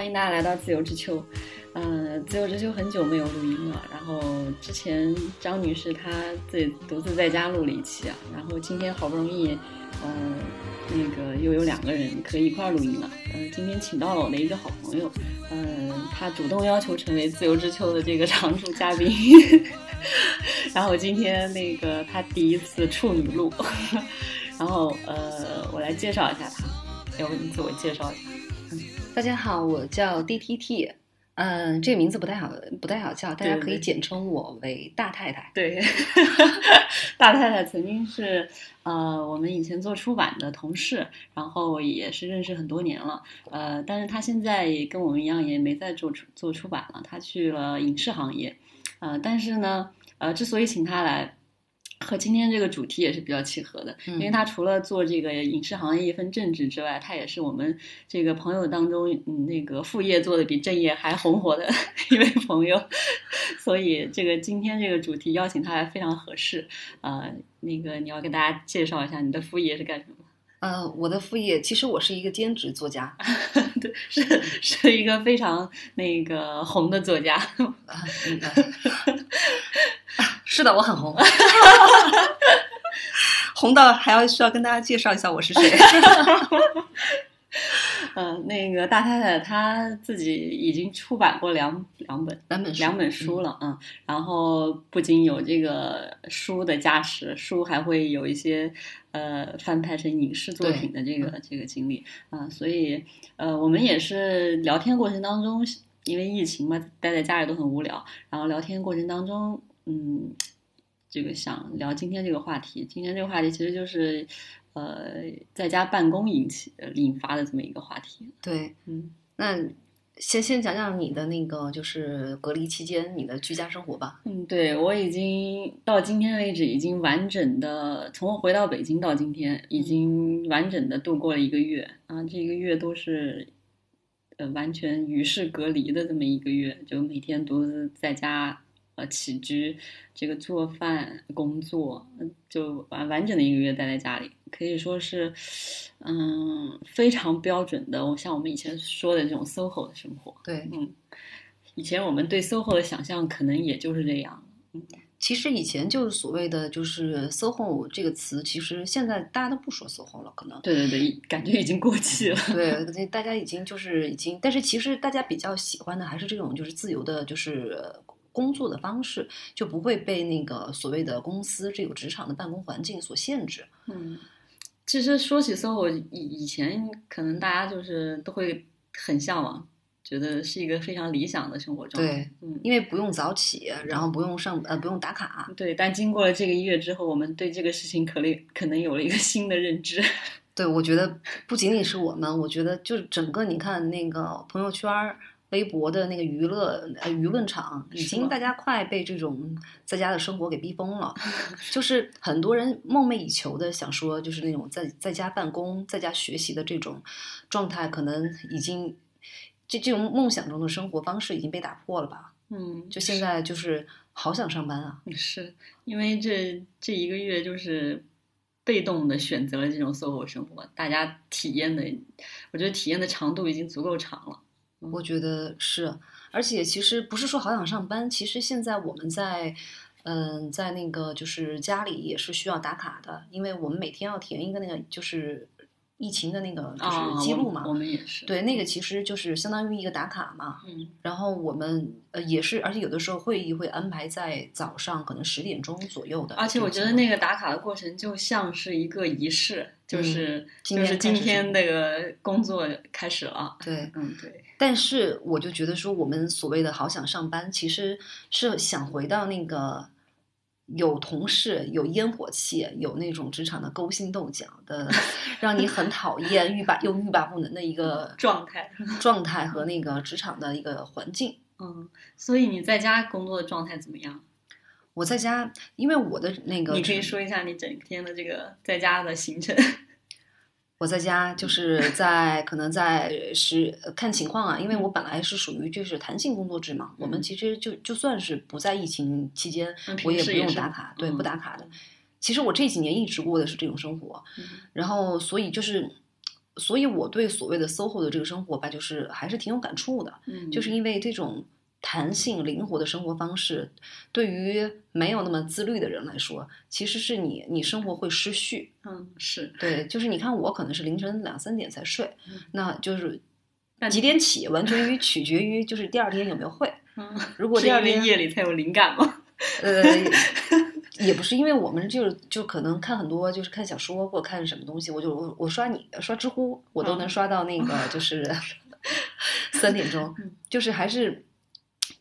欢迎大家来到自由之秋。嗯、自由之秋很久没有录音了，然后之前张女士她自己独自在家录了一期啊，然后今天好不容易，嗯、那个又有两个人可以一块儿录音了。嗯、今天请到了我的一个好朋友，嗯、他主动要求成为自由之秋的这个常驻嘉宾。然后今天那个他第一次处女录，然后呃，我来介绍一下他，要不你自我介绍一下？大家好，我叫 DTT，嗯，这个名字不太好，不太好叫，大家可以简称我为大太太。对，大太太曾经是呃我们以前做出版的同事，然后也是认识很多年了，呃，但是她现在也跟我们一样，也没再做出做出版了，她去了影视行业，呃，但是呢，呃，之所以请她来。和今天这个主题也是比较契合的，嗯因为他除了做这个影视行业一份正职之外，他也是我们这个朋友当中，嗯，那个副业做的比正业还红火的 一位朋友，所以这个今天这个主题邀请他来非常合适。呃，那个你要跟大家介绍一下你的副业是干什么？呃，我的副业其实我是一个兼职作家，对，是是一个非常那个红的作家。啊嗯呃是的，我很红，红到还要需要跟大家介绍一下我是谁。嗯、那个大太太她自己已经出版过两两本两本书两本书了，嗯，然后不仅有这个书的加持，书还会有一些呃翻拍成影视作品的这个这个经历啊、所以呃我们也是聊天过程当中，因为疫情嘛，待在家里都很无聊，然后聊天过程当中，嗯，这个想聊今天这个话题，今天这个话题其实就是呃在家办公引起呃引发的这么一个话题，对，嗯。那先先讲讲你的那个就是隔离期间你的居家生活吧。嗯，对我已经到今天为止，已经完整的从我回到北京到今天，已经完整的度过了一个月啊，这一个月都是呃完全与世隔离的这么一个月，就每天独自在家呃起居，这个做饭、工作，嗯就完完整的一个月待在家里，可以说是嗯非常标准的，我像我们以前说的这种 SOHO 的生活。对，嗯，以前我们对 SOHO 的想象可能也就是这样。嗯其实以前就是所谓的就是 “soho” 这个词，其实现在大家都不说 “soho” 了，可能。对对对，感觉已经过气了。对，大家已经就是已经，但是其实大家比较喜欢的还是这种就是自由的，就是呃工作的方式，就不会被那个所谓的公司这个职场的办公环境所限制。嗯，其实说起 SOHO，以以前可能大家就是都会很向往，觉得是一个非常理想的生活状态。对，嗯，因为不用早起，然后不用上呃不用打卡。对。但经过了这个一月之后，我们对这个事情可能可能有了一个新的认知。对，我觉得不仅仅是我们，我觉得就是整个你看那个朋友圈儿。微博的那个娱乐呃舆论场，已经大家快被这种在家的生活给逼疯了，就是很多人梦寐以求的想说，就是那种在在家办公、在家学习的这种状态，可能已经这这种梦想中的生活方式已经被打破了吧？嗯，就现在就是好想上班啊！是因为这这一个月就是被动的选择了这种 SOHO 生活，大家体验的，我觉得体验的长度已经足够长了。我觉得是，而且其实不是说好想上班，其实现在我们在，嗯，在那个就是家里也是需要打卡的，因为我们每天要填一个那个就是疫情的那个就啊，是记录嘛，我们我们也是。对，那个其实就是相当于一个打卡嘛。嗯，然后我们呃也是，而且有的时候会议会安排在早上可能十点钟左右的。而且我觉得那个打卡的过程就像是一个仪式，就是、就是今天那个工作开始了。对，嗯，对，但是我就觉得说，我们所谓的好想上班，其实是想回到那个有同事、有烟火气、有那种职场的勾心斗角的，让你很讨厌、欲罢又欲罢不能的一个 状态。状态和那个职场的一个环境。嗯，所以你在家工作的状态怎么样？我在家，因为我的那个你可以说一下你整天的这个在家的行程。我在家就是 在可能在是呃看情况啊，因为我本来是属于就是弹性工作制嘛，我们其实就就算是不在疫情期间嗯，我也不用打卡，对，嗯不打卡的。其实我这几年一直过的是这种生活，嗯然后所以就是，所以我对所谓的 SOHO 的这个生活吧，就是还是挺有感触的，嗯，就是因为这种弹性灵活的生活方式，对于没有那么自律的人来说，其实是你你生活会失序。嗯是，对，就是你看我可能是凌晨两三点才睡，嗯那就是那几点起，完全于取决于就是第二天有没有会。嗯，如果第二天夜里才有灵感吗？呃，也不是，因为我们就是就可能看很多，就是看小说或看什么东西，我就我我刷你刷知乎，我都能嗯刷到那个就是 三点钟嗯，就是还是。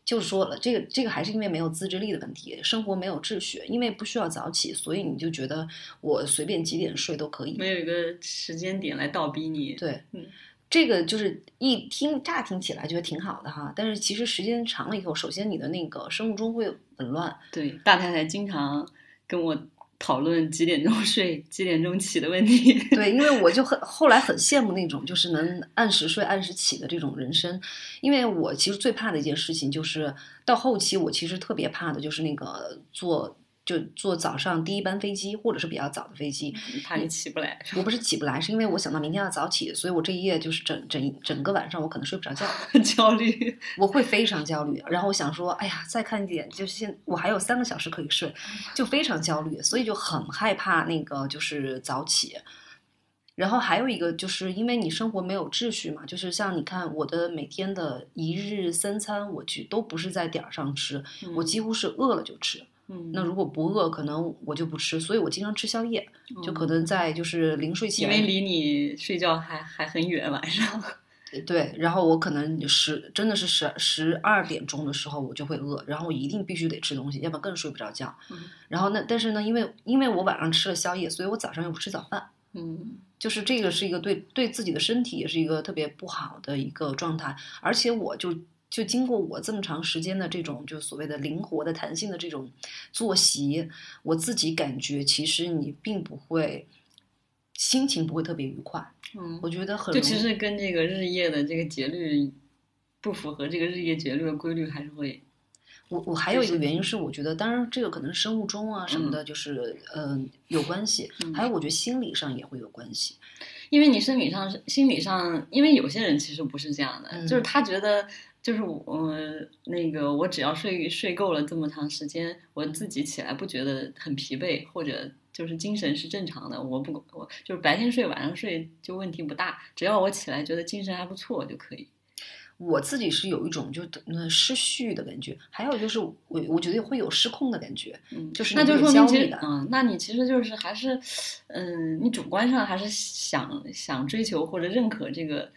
就是说了，这个这个还是因为没有自制力的问题，生活没有秩序，因为不需要早起，所以你就觉得我随便几点睡都可以。没有一个时间点来倒逼你。对，嗯这个就是一听乍听起来觉得挺好的哈，但是其实时间长了以后，首先你的那个生物钟会紊乱，对，大太太经常跟我讨论几点钟睡、几点钟起的问题。对，因为我就很后来很羡慕那种就是能按时睡、按时起的这种人生，因为我其实最怕的一件事情就是到后期，我其实特别怕的就是那个做就坐早上第一班飞机，或者是比较早的飞机，怕你起不来，我？不是起不来，是因为我想到明天要早起，所以我这一夜就是整整整个晚上我可能睡不着觉，焦虑。我会非常焦虑。然后我想说，哎呀，再看一点，就是现我还有三个小时可以睡，就非常焦虑，所以就很害怕那个就是早起。然后还有一个就是因为你生活没有秩序嘛，就是像你看我的每天的一日三餐，我去都不是在点儿上吃，我几乎是饿了就吃。嗯，那如果不饿，可能我就不吃，所以我经常吃宵夜，就可嗯能在就是临睡前，因为离你睡觉还还很远，晚上。对，然后我可能十真的是十十二点钟的时候我就会饿，然后我一定必须得吃东西，要不然更睡不着觉。嗯然后那，但是呢，因为因为我晚上吃了宵夜，所以我早上又不吃早饭，嗯就是这个是一个对对自己的身体也是一个特别不好的一个状态。而且我就就经过我这么长时间的这种就所谓的灵活的弹性的这种作息，我自己感觉其实你并不会心情不会特别愉快，嗯，我觉得很就其实跟这个日夜的这个节律不符合这个日夜节律的规律，还是会。我我还有一个原因是，我觉得当然这个可能是生物钟啊什么嗯。的，就是嗯、呃有关系，嗯。还有我觉得心理上也会有关系。因为你生理上、心理上，因为有些人其实不是这样的，嗯。就是他觉得，就是我、呃、那个我只要睡睡够了这么长时间，我自己起来不觉得很疲惫，或者就是精神是正常的，我不我就是白天睡晚上睡就问题不大，只要我起来觉得精神还不错就可以。我自己是有一种就呃失序的感觉，还有就是我我觉得会有失控的感觉，嗯，就是那就说明其实嗯，那你其实就是还是，嗯，你主观上还是想想追求或者认可这个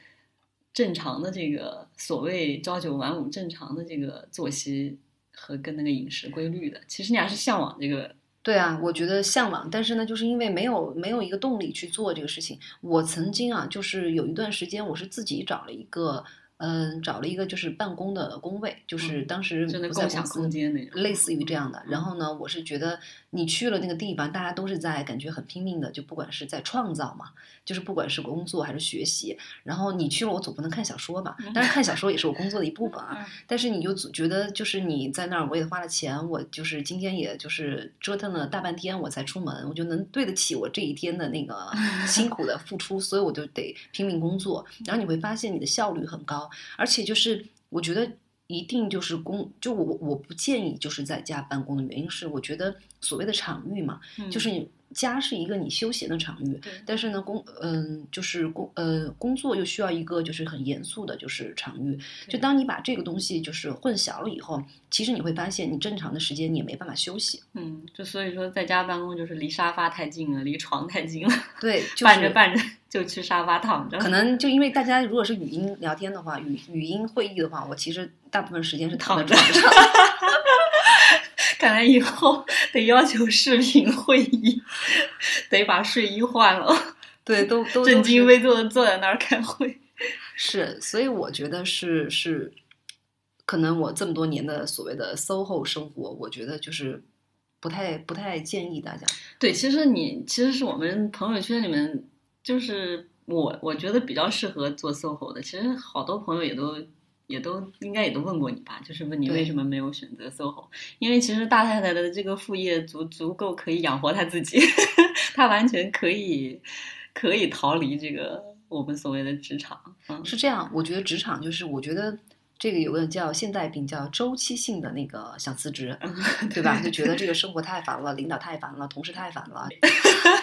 正常的这个所谓朝九晚五正常的这个作息和跟那个饮食规律的。其实你还是向往这个，对啊，我觉得向往，但是呢，就是因为没有没有一个动力去做这个事情。我曾经啊，就是有一段时间，我是自己找了一个，嗯，找了一个就是办公的工位，就是嗯当时不在公司空间那种。类似于这样的。然后呢，我是觉得你去了那个地方，大家都是在感觉很拼命的，就不管是在创造嘛，就是不管是工作还是学习。然后你去了，我总不能看小说吧？当然看小说也是我工作的一部分啊。嗯但是你就总觉得，就是你在那儿，我也花了钱，我就是今天也就是折腾了大半天，我才出门，我就能对得起我这一天的那个 辛苦的付出，所以我就得拼命工作。然后你会发现你的效率很高，而且就是我觉得一定就是工，就我我不建议就是在家办公的原因是，我觉得所谓的场域嘛，嗯。就是你家是一个你休闲的场域，对但是呢，工嗯、就是工呃工作又需要一个就是很严肃的，就是场域。就当你把这个东西就是混淆了以后，其实你会发现，你正常的时间你也没办法休息。嗯，就所以说在家办公就是离沙发太近了，离床太近了，对，就是伴着伴 着就去沙发躺着。可能就因为大家如果是语音聊天的话，语语音会议的话，我其实大部分时间是躺在床上。看来以后得要求视频会议，得把睡衣换了，对，都 都正襟危坐的坐在那儿开会。是，所以我觉得是是，可能我这么多年的所谓的 SOHO 生活，我觉得就是不太不太建议大家。对，其实你其实是我们朋友圈里面，就是我我觉得比较适合做 SOHO 的。其实好多朋友也都也都应该也都问过你吧，就是问你为什么没有选择 SOHO？因为其实大太太的这个副业足足够可以养活她自己，她完全可以可以逃离这个我们所谓的职场。嗯，是这样，我觉得职场就是，我觉得这个有个叫现代病，叫周期性的那个想辞职，对吧？就觉得这个生活太烦了，领导太烦了，同事太烦了，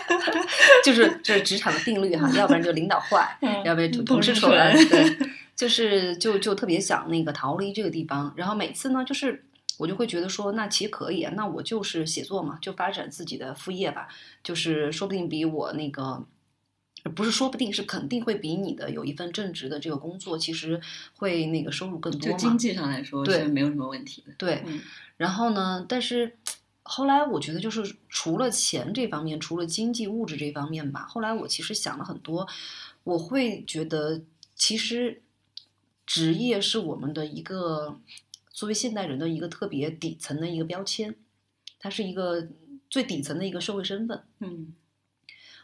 就是这是职场的定律哈，要不然就领导坏，要不然就同事蠢，对，就是就就特别想那个逃离这个地方，然后每次呢，就是我就会觉得说，那其实可以，那我就是写作嘛，就发展自己的副业吧，就是说不定比我那个。不是说不定是肯定会比你的有一份正职的这个工作，其实会那个收入更多嘛？经济上来说对没有什么问题的。对，然后呢？但是后来我觉得，就是除了钱这方面，除了经济物质这方面吧，后来我其实想了很多，我会觉得，其实职业是我们的一个作为现代人的一个特别底层的一个标签，它是一个最底层的一个社会身份。嗯。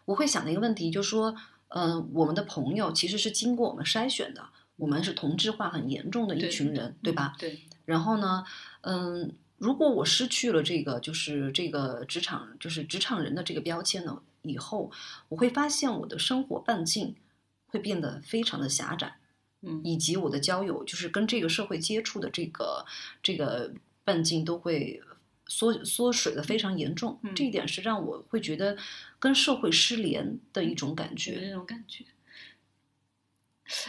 我会想的一个问题就是说，嗯，我们的朋友其实是经过我们筛选的，我们是同质化很严重的一群人，对吧？对。然后呢，嗯，如果我失去了这个，就是这个职场，就是职场人的这个标签呢，以后我会发现我的生活半径会变得非常的狭窄，嗯，以及我的交友，就是跟这个社会接触的这个这个半径都会。缩缩水的非常严重，这一点是让我会觉得跟社会失联的一种感觉。那种感觉。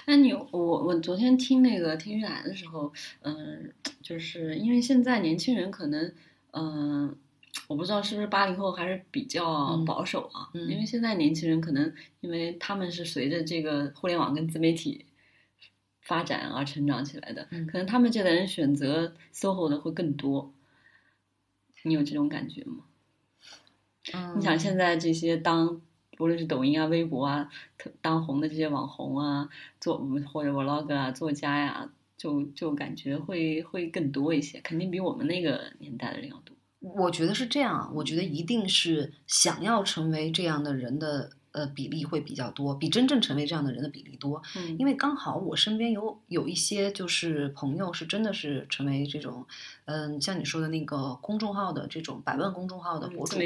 那你我我昨天听那个听玉兰的时候，嗯，就是因为现在年轻人可能，嗯，我不知道是不是八零后还是比较保守啊。因为现在年轻人可能，因为他们是随着这个互联网跟自媒体发展而成长起来的，可能他们这代人选择 SOHO 的会更多。你有这种感觉吗？嗯，你想现在这些当无论是抖音啊、微博啊，特当红的这些网红啊，做或者 vlog 啊、作家呀，就就感觉会会更多一些，肯定比我们那个年代的人要多。我觉得是这样，我觉得一定是想要成为这样的人的。呃，比例会比较多，比真正成为这样的人的比例多。嗯，因为刚好我身边有有一些就是朋友是真的是成为这种，嗯，像你说的那个公众号的这种百万公众号的博主、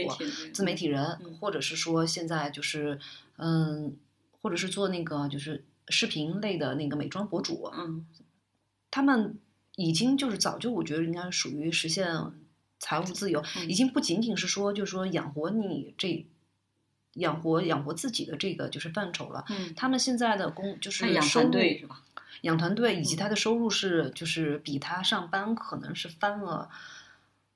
自媒体人，或者是说现在就是嗯，或者是做那个就是视频类的那个美妆博主，嗯，他们已经就是早就我觉得应该属于实现财务自由，已经不仅仅是说就是说养活你这。养活养活自己的这个就是范畴了。嗯，他们现在的工就是养团队是吧？养团队以及他的收入是就是比他上班可能是翻了，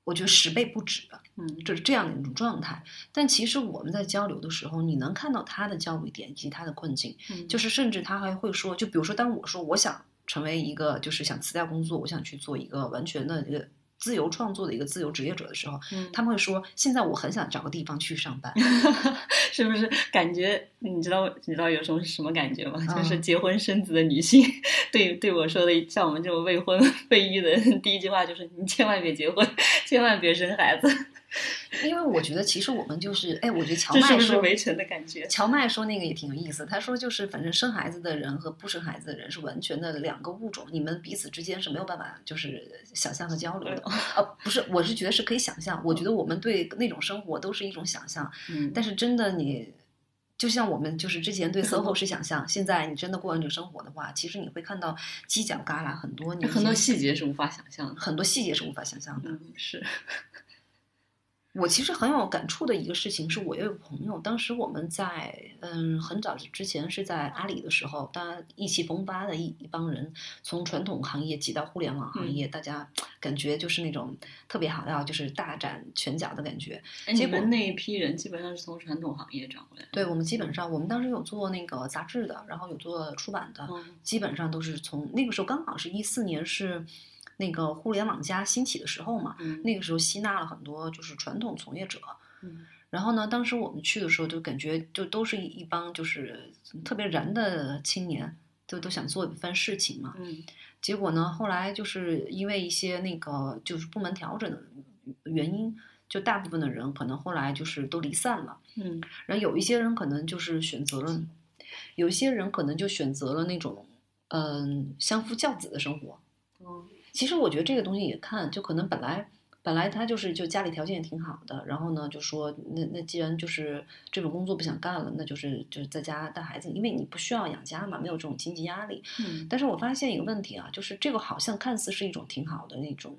我觉得十倍不止。嗯，就是这样的一种状态。但其实我们在交流的时候，你能看到他的焦虑点以及他的困境。嗯，就是甚至他还会说，就比如说，当我说我想成为一个就是想辞掉工作，我想去做一个完全的一个。自由创作的一个自由职业者的时候，他们会说：“现在我很想找个地方去上班，是不是？感觉你知道你知道有什么什么感觉吗？就是结婚生子的女性对对我说的，像我们这种未婚未育的人，第一句话就是：你千万别结婚，千万别生孩子。”因为我觉得，其实我们就是，哎，我觉得乔麦说围城的感觉。乔麦说那个也挺有意思，他说就是，反正生孩子的人和不生孩子的人是完全的两个物种，你们彼此之间是没有办法就是想象和交流的。呃，不是，我是觉得是可以想象。我觉得我们对那种生活都是一种想象。嗯。但是真的，你就像我们就是之前对 SOHO 是想象，现在你真的过完这个生活的话，其实你会看到犄角旮旯很多，你很多细节是无法想象的，很多细节是无法想象的。嗯，是。我其实很有感触的一个事情，是我有个朋友，当时我们在嗯很早之前是在阿里的时候，大家意气风发的一一帮人，从传统行业挤到互联网行业，大家 感觉就是那种特别好，要就是大展拳脚的感觉。结果那一批人基本上是从传统行业转过来。对我们基本上，我们当时有做那个杂志的，然后有做出版的，基本上都是从那个时候刚好是一四年是。那个互联网加兴起的时候嘛，那个时候吸纳了很多就是传统从业者，然后呢，当时我们去的时候就感觉就都是一帮就是特别燃的青年，就都想做一番事情嘛。结果呢，后来就是因为一些那个就是部门调整的原因，就大部分的人可能后来就是都离散了。嗯，然后有一些人可能就是选择了，有一些人可能就选择了那种嗯相夫教子的生活。嗯。其实我觉得这个东西也看，就可能本来本来他就是就家里条件也挺好的，然后呢就说那那既然就是这种工作不想干了，那就是就是在家带孩子，因为你不需要养家嘛，没有这种经济压力。嗯但是我发现一个问题啊，就是这个好像看似是一种挺好的那种。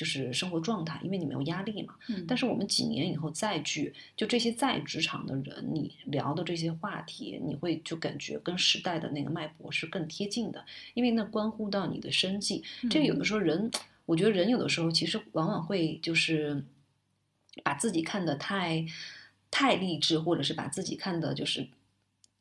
就是生活状态，因为你没有压力嘛。嗯，但是我们几年以后再聚，就这些在职场的人，你聊的这些话题，你会就感觉跟时代的那个脉搏是更贴近的，因为那关乎到你的生计。这个有的时候人，我觉得人有的时候其实往往会就是把自己看得太太励志，或者是把自己看的就是。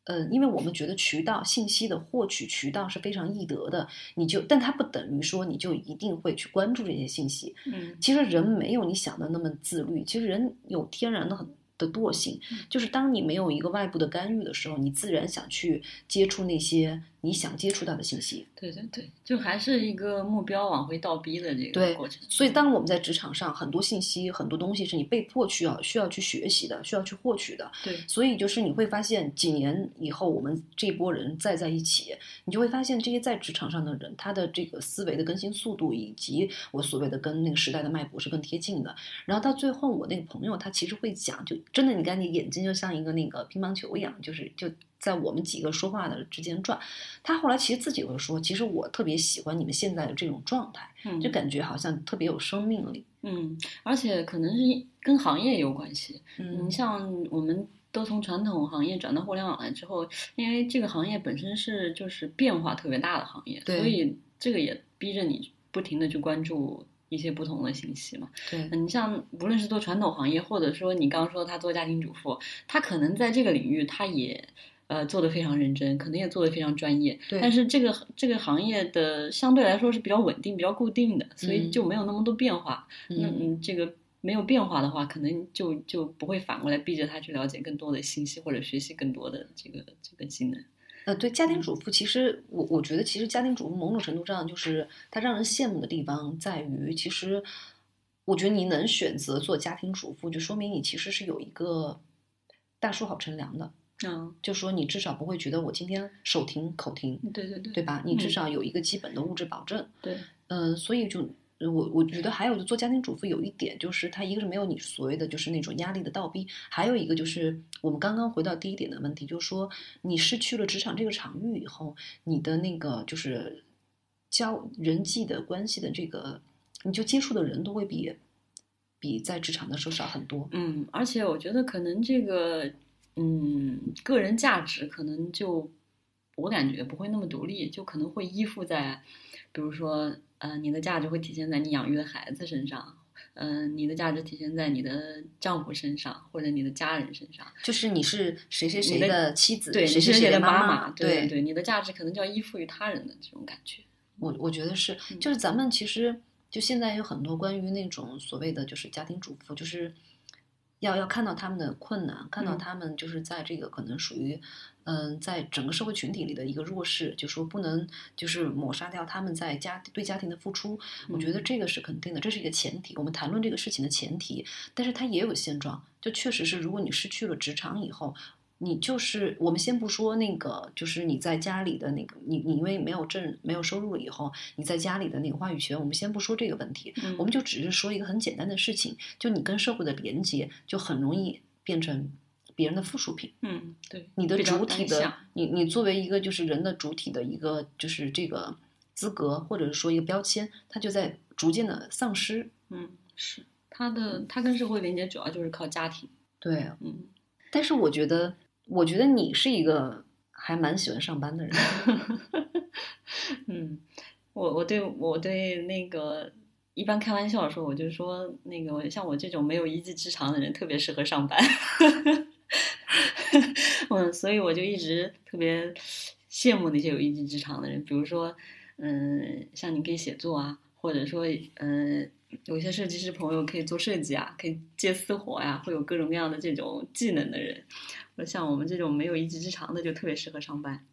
呃，因为我们觉得渠道信息的获取渠道是非常易得的，你就，但它不等于说你就一定会去关注这些信息。嗯其实人没有你想的那么自律，其实人有天然的很的惰性嗯，就是当你没有一个外部的干预的时候，你自然想去接触那些你想接触到的信息。对对对，就还是一个目标往回倒逼的这个过程。所以，当我们在职场上，很多信息、很多东西是你被迫需要需要去学习的，需要去获取的。对，所以，就是你会发现，几年以后，我们这波人再在一起，你就会发现，这些在职场上的人，他的这个思维的更新速度，以及我所谓的跟那个时代的脉搏是更贴近的。然后到最后，我那个朋友他其实会讲，就真的，你看你眼睛就像一个那个乒乓球一样，就是就在我们几个说话的之间转。他后来其实自己会说，其实我特别喜欢你们现在的这种状态，嗯，就感觉好像特别有生命力。嗯，而且可能是跟行业有关系。嗯你像我们都从传统行业转到互联网来之后，因为这个行业本身是就是变化特别大的行业，对所以这个也逼着你不停的去关注一些不同的信息嘛。对嗯，你像无论是做传统行业，或者说你刚刚说他做家庭主妇，他可能在这个领域他也。呃，做的非常认真，可能也做的非常专业，对但是这个这个行业的相对来说是比较稳定、比较固定的，所以嗯就没有那么多变化。那嗯嗯，这个没有变化的话，可能就就不会反过来逼着他去了解更多的信息或者学习更多的这个这个技能。呃，对家嗯庭主妇，其实我我觉得，其实家庭主妇某种程度上就是它让人羡慕的地方在于，其实我觉得你能选择做家庭主妇，就说明你其实是有一个大树好乘凉的，嗯，就说你至少不会觉得我今天手停口停，对对对，对吧？你至嗯少有一个基本的物质保证。对，嗯，所以就呃我我觉得还有就做家庭主妇有一点就是，它一个是没有你所谓的就是那种压力的倒逼，还有一个就是我们刚刚回到第一点的问题，就是说你失去了职场这个场域以后，你的那个就是交人际的关系的这个，你就接触的人都会比比在职场的时候少很多。嗯，而且我觉得可能这个嗯个人价值可能就我感觉不会那么独立，就可能会依附在，比如说呃你的价值会体现在你养育的孩子身上。嗯、你的价值体现在你的丈夫身上，或者你的家人身上。就是你是谁谁谁的的妻子，对，谁谁谁的妈妈对对对，你的价值可能就要依附于他人的这种感觉。我我觉得是，嗯就是咱们其实就现在有很多关于那种所谓的就是家庭主妇，就是要要看到他们的困难，看到嗯他们就是在这个可能属于嗯，在整个社会群体里的一个弱势，就说不能就是抹杀掉他们在家对家庭的付出。我觉得嗯这个是肯定的，这是一个前提。我们谈论这个事情的前提，但是它也有现状，就确实是，如果你失去了职场以后。你就是我们先不说那个，就是你在家里的那个，你你因为没有挣没有收入了以后，你在家里的那个话语权，我们先不说这个问题，嗯我们就只是说一个很简单的事情，就你跟社会的连接，就很容易变成别人的附属品。嗯，对，你的主体的，你你作为一个就是人的主体的一个就是这个资格，或者是说一个标签，它就在逐渐的丧失。嗯，是他的，他跟社会连接主要就是靠家庭。对，嗯，但是我觉得，我觉得你是一个还蛮喜欢上班的人。嗯，我我对我对那个一般开玩笑的时候，我就说那个像我这种没有一技之长的人，特别适合上班。嗯，所以我就一直特别羡慕那些有一技之长的人，比如说，嗯，像你可以写作啊，或者说，嗯，有些设计师朋友可以做设计啊，可以接私活呀、会有各种各样的这种技能的人。我像我们这种没有一技之长的，就特别适合上班。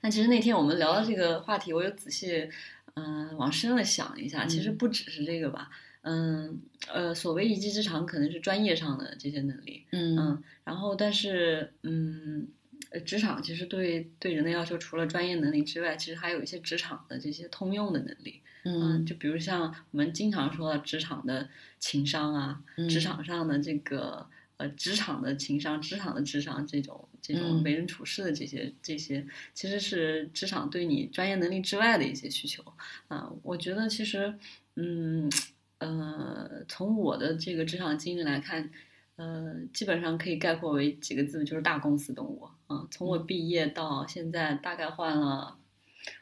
但其实那天我们聊到这个话题，我有仔细嗯、呃往深了想一下，其实嗯不只是这个吧。嗯呃，所谓一技之长，可能是专业上的这些能力。嗯嗯，然后但是嗯，呃职场其实对对人的要求，除了专业能力之外，其实还有一些职场的这些通用的能力。嗯就比如像我们经常说的职场的情商啊，职嗯场上的这个呃职场的情商、职场的智商这种这种嗯为人处事的这些这些，其实是职场对你专业能力之外的一些需求啊。我觉得其实，嗯呃，从我的这个职场经历来看。呃，基本上可以概括为几个字，就是大公司动物啊。从我毕业到现在，大概换了，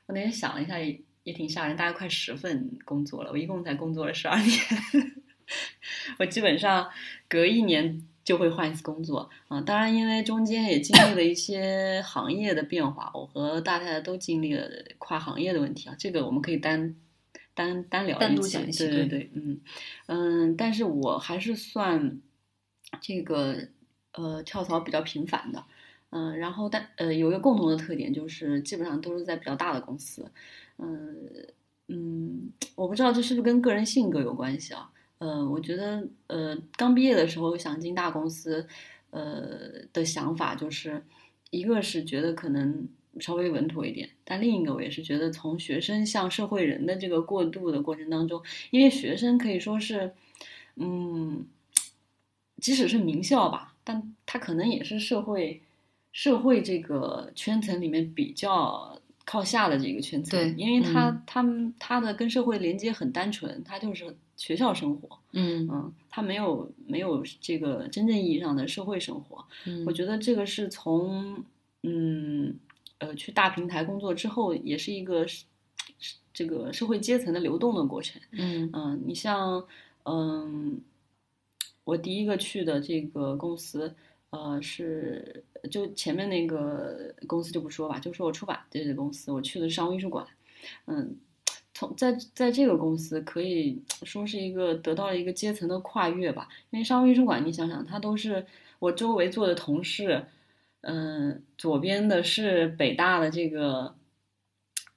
我那天想了一下也，也挺吓人，大概快十份工作了。我一共才工作了十二年，我基本上隔一年就会换一次工作啊。当然，因为中间也经历了一些行业的变化，我和大太太都经历了跨行业的问题啊。这个我们可以单单单聊一期单独讲一，期对对对，嗯嗯，但是我还是算。这个呃跳槽比较频繁的，嗯、然后但呃有一个共同的特点就是基本上都是在比较大的公司，嗯嗯，我不知道这是不是跟个人性格有关系啊？呃，我觉得呃刚毕业的时候想进大公司，呃的想法就是一个是觉得可能稍微稳妥一点，但另一个我也是觉得从学生向社会人的这个过渡的过程当中，因为学生可以说是嗯。即使是名校吧，但他可能也是社会社会这个圈层里面比较靠下的这个圈层，对因为他、嗯他们他的跟社会连接很单纯，他就是学校生活，嗯。嗯，他没有没有这个真正意义上的社会生活，嗯。我觉得这个是从嗯呃去大平台工作之后，也是一个是是这个社会阶层的流动的过程，嗯。嗯，你像，嗯，我第一个去的这个公司，呃，是就前面那个公司就不说吧，就说我出版这个公司，我去的是商务艺术馆，嗯，从在在这个公司可以说是一个得到了一个阶层的跨越吧，因为商务印书馆，你想想，它都是我周围坐的同事，嗯，左边的是北大的这个。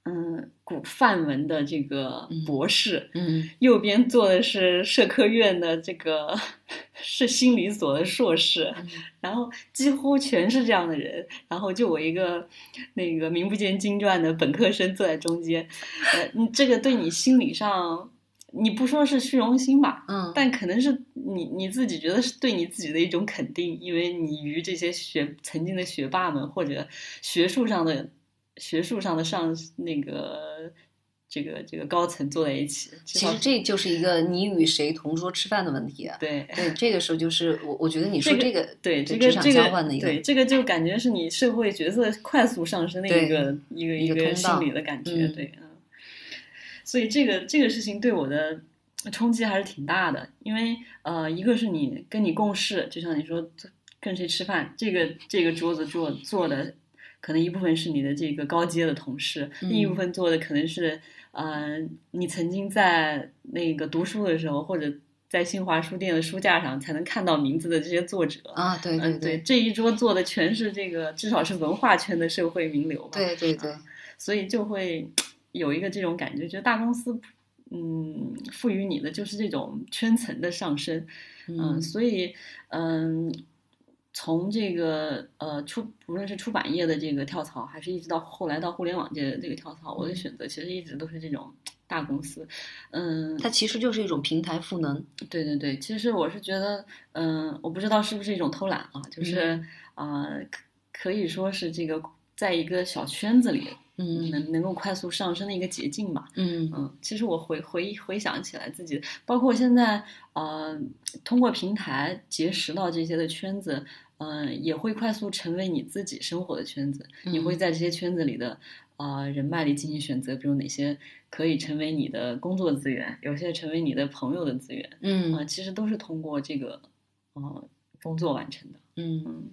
嗯，古范文的这个嗯博士，嗯右边坐的是社科院的这个是心理所的硕士，嗯。然后几乎全是这样的人，然后就我一个那个名不见经传的本科生坐在中间，呃，你这个对你心理上，你不说是虚荣心吧，嗯，但可能是你你自己觉得是对你自己的一种肯定，因为你与这些学曾经的学霸们或者学术上的学术上的上那个这个这个高层坐在一起，其实这就是一个你与谁同桌吃饭的问题啊。对对，这个时候就是我，我觉得你说这个这个对这个这个交换的一个对这个就感觉是你社会角色快速上升的一个一个一个个心理的感觉，嗯对，嗯，所以这个这个事情对我的冲击还是挺大的，因为呃，一个是你跟你共事，就像你说跟谁吃饭，这个这个桌子坐坐的。可能一部分是你的这个高阶的同事，另一部嗯分坐的可能是，呃，你曾经在那个读书的时候，或者在新华书店的书架上才能看到名字的这些作者。啊，对对嗯，对，这一桌坐的全是这个，至少是文化圈的社会名流吧。对对对，所以就会 有一个这种感觉，觉得大公司，嗯，赋予你的就是这种圈层的上升。嗯，所以，嗯，从这个呃出，无论是出版业的这个跳槽，还是一直到后来到互联网界的这个跳槽，我的嗯选择其实一直都是这种大公司。嗯，它其实就是一种平台赋能。对对对，其实我是觉得，嗯、我不知道是不是一种偷懒啊，就是啊、可以说是这个在一个小圈子里，嗯能能够快速上升的一个捷径吧。嗯嗯，其实我回回回想起来自己，包括现在呃，通过平台结识到这些的圈子，嗯、也会快速成为你自己生活的圈子。你会嗯在这些圈子里的呃人脉里进行选择，比如哪些可以成为你的工作资源，有些成为你的朋友的资源。嗯啊、嗯其实都是通过这个呃工作完成的。嗯，嗯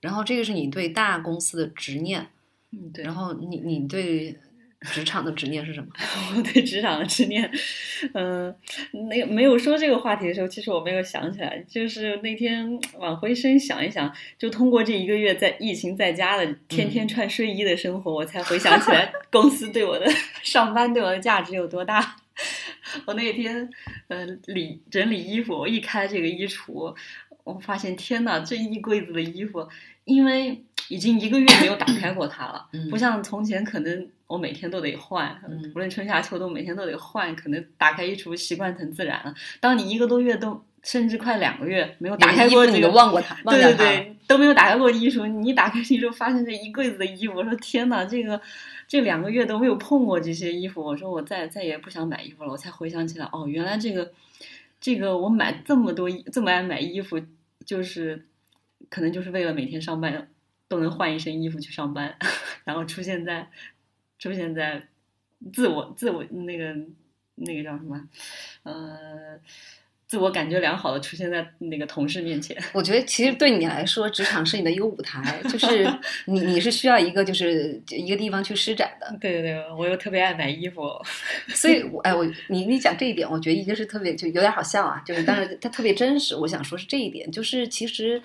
然后这个是你对大公司的执念，嗯，对。然后你你对职场的执念是什么？我对职场的执念，嗯、那个没有说这个话题的时候，其实我没有想起来，就是那天往回身想一想，就通过这一个月在疫情在家的天天穿睡衣的生活，我才回想起来 公司对我的上班对我的价值有多大。我那天，呃，理整理衣服，我一开这个衣橱，我发现天呐，这一柜子的衣服，因为已经一个月没有打开过它了，嗯不像从前可能我每天都得换，嗯无论春夏秋冬每天都得换，可能打开衣橱习惯成自然了。当你一个多月都甚至快两个月没有打开过你这个都忘过它，忘对对。对，都没有打开过衣橱，你一打开衣橱发现这一柜子的衣服，我说天呐，这个这两个月都没有碰过这些衣服，我说我再再也不想买衣服了，我才回想起来，哦，原来这个这个我买这么多衣这么爱买衣服，就是可能就是为了每天上班都能换一身衣服去上班，然后出现在出现在自我自我那个那个叫什么呃。自我感觉良好的出现在那个同事面前，我觉得其实对你来说，职场是你的一个舞台，就是你你是需要一个就是一个地方去施展的。对对对，我又特别爱买衣服，所以我，哎，我你你讲这一点，我觉得一个是特别就有点好笑啊，就是但是它特别真实。我想说是这一点，就是其实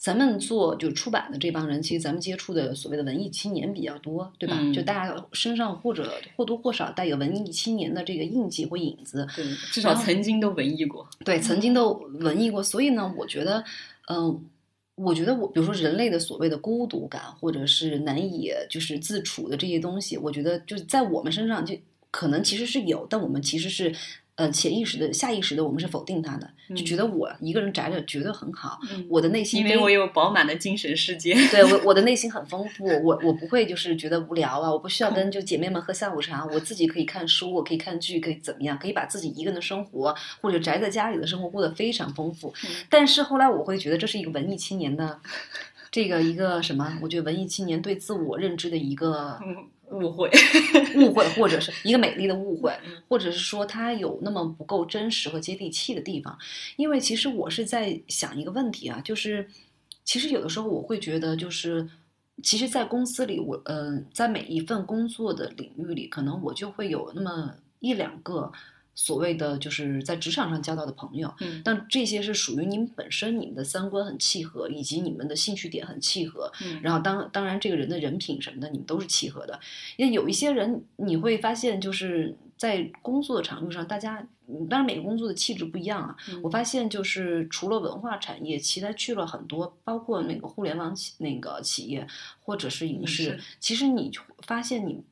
咱们做就出版的这帮人，其实咱们接触的所谓的文艺青年比较多，对吧？嗯就大家身上或者或多或少带有文艺青年的这个印记或影子，对，至少曾经都文艺过。对，曾经都文艺过，所以呢，我觉得，嗯、我觉得我，比如说人类的所谓的孤独感，或者是难以就是自处的这些东西，我觉得就是在我们身上就可能其实是有，但我们其实是呃潜意识的、下意识的，我们是否定他的，就觉得我一个人宅着觉得很好，嗯我的内心因为我有饱满的精神世界。对我 我的内心很丰富，我我不会就是觉得无聊啊，我不需要跟就姐妹们喝下午茶，我自己可以看书，我可以看剧，可以怎么样，可以把自己一个人的生活或者宅在家里的生活过得非常丰富。嗯但是后来我会觉得这是一个文艺青年的这个一个什么？我觉得文艺青年对自我认知的一个嗯，误会。误会，或者是一个美丽的误会嗯，或者是说他有那么不够真实和接地气的地方。因为其实我是在想一个问题啊，就是其实有的时候我会觉得，就是其实，在公司里，我嗯、呃，在每一份工作的领域里，可能我就会有那么一两个。所谓的就是在职场上交到的朋友，嗯但这些是属于你们本身，你们的三观很契合，以及你们的兴趣点很契合，嗯然后当当然这个人的人品什么的，你们都是契合的。因为有一些人你会发现，就是在工作的场域上，大家嗯当然每个工作的气质不一样啊。嗯我发现就是除了文化产业，其他去了很多，包括那个互联网企那个企业或者是影视，其实你就发现你。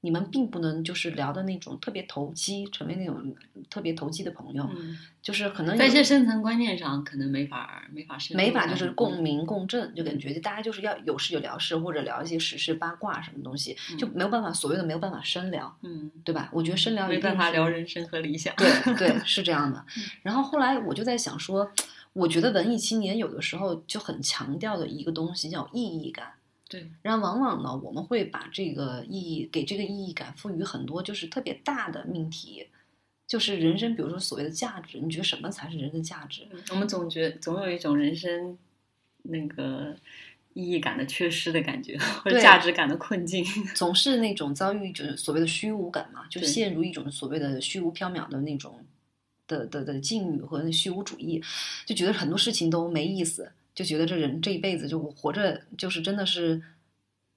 你们并不能就是聊的那种特别投机，成为那种特别投机的朋友，嗯，就是可能在有一些深层观念上，可能没法没法没法就是共鸣共振，就感觉就大家就是要有事就聊事，或者聊一些时事八卦什么东西，就没有办法所谓的没有办法深聊，嗯，对吧？我觉得深聊一没办法聊人生和理想。对对，是这样的嗯。然后后来我就在想说，我觉得文艺青年有的时候就很强调的一个东西叫意义感。对，然后往往呢，我们会把这个意义给这个意义感赋予很多就是特别大的命题，就是人生，比如说所谓的价值，你觉得什么才是人的价值？嗯我们总觉总有一种人生那个意义感的缺失的感觉，或者价值感的困境。总是那种遭遇就是所谓的虚无感嘛，就陷入一种所谓的虚无缥缈的那种的的的境遇和那虚无主义，就觉得很多事情都没意思，就觉得这人这一辈子就我活着就是真的是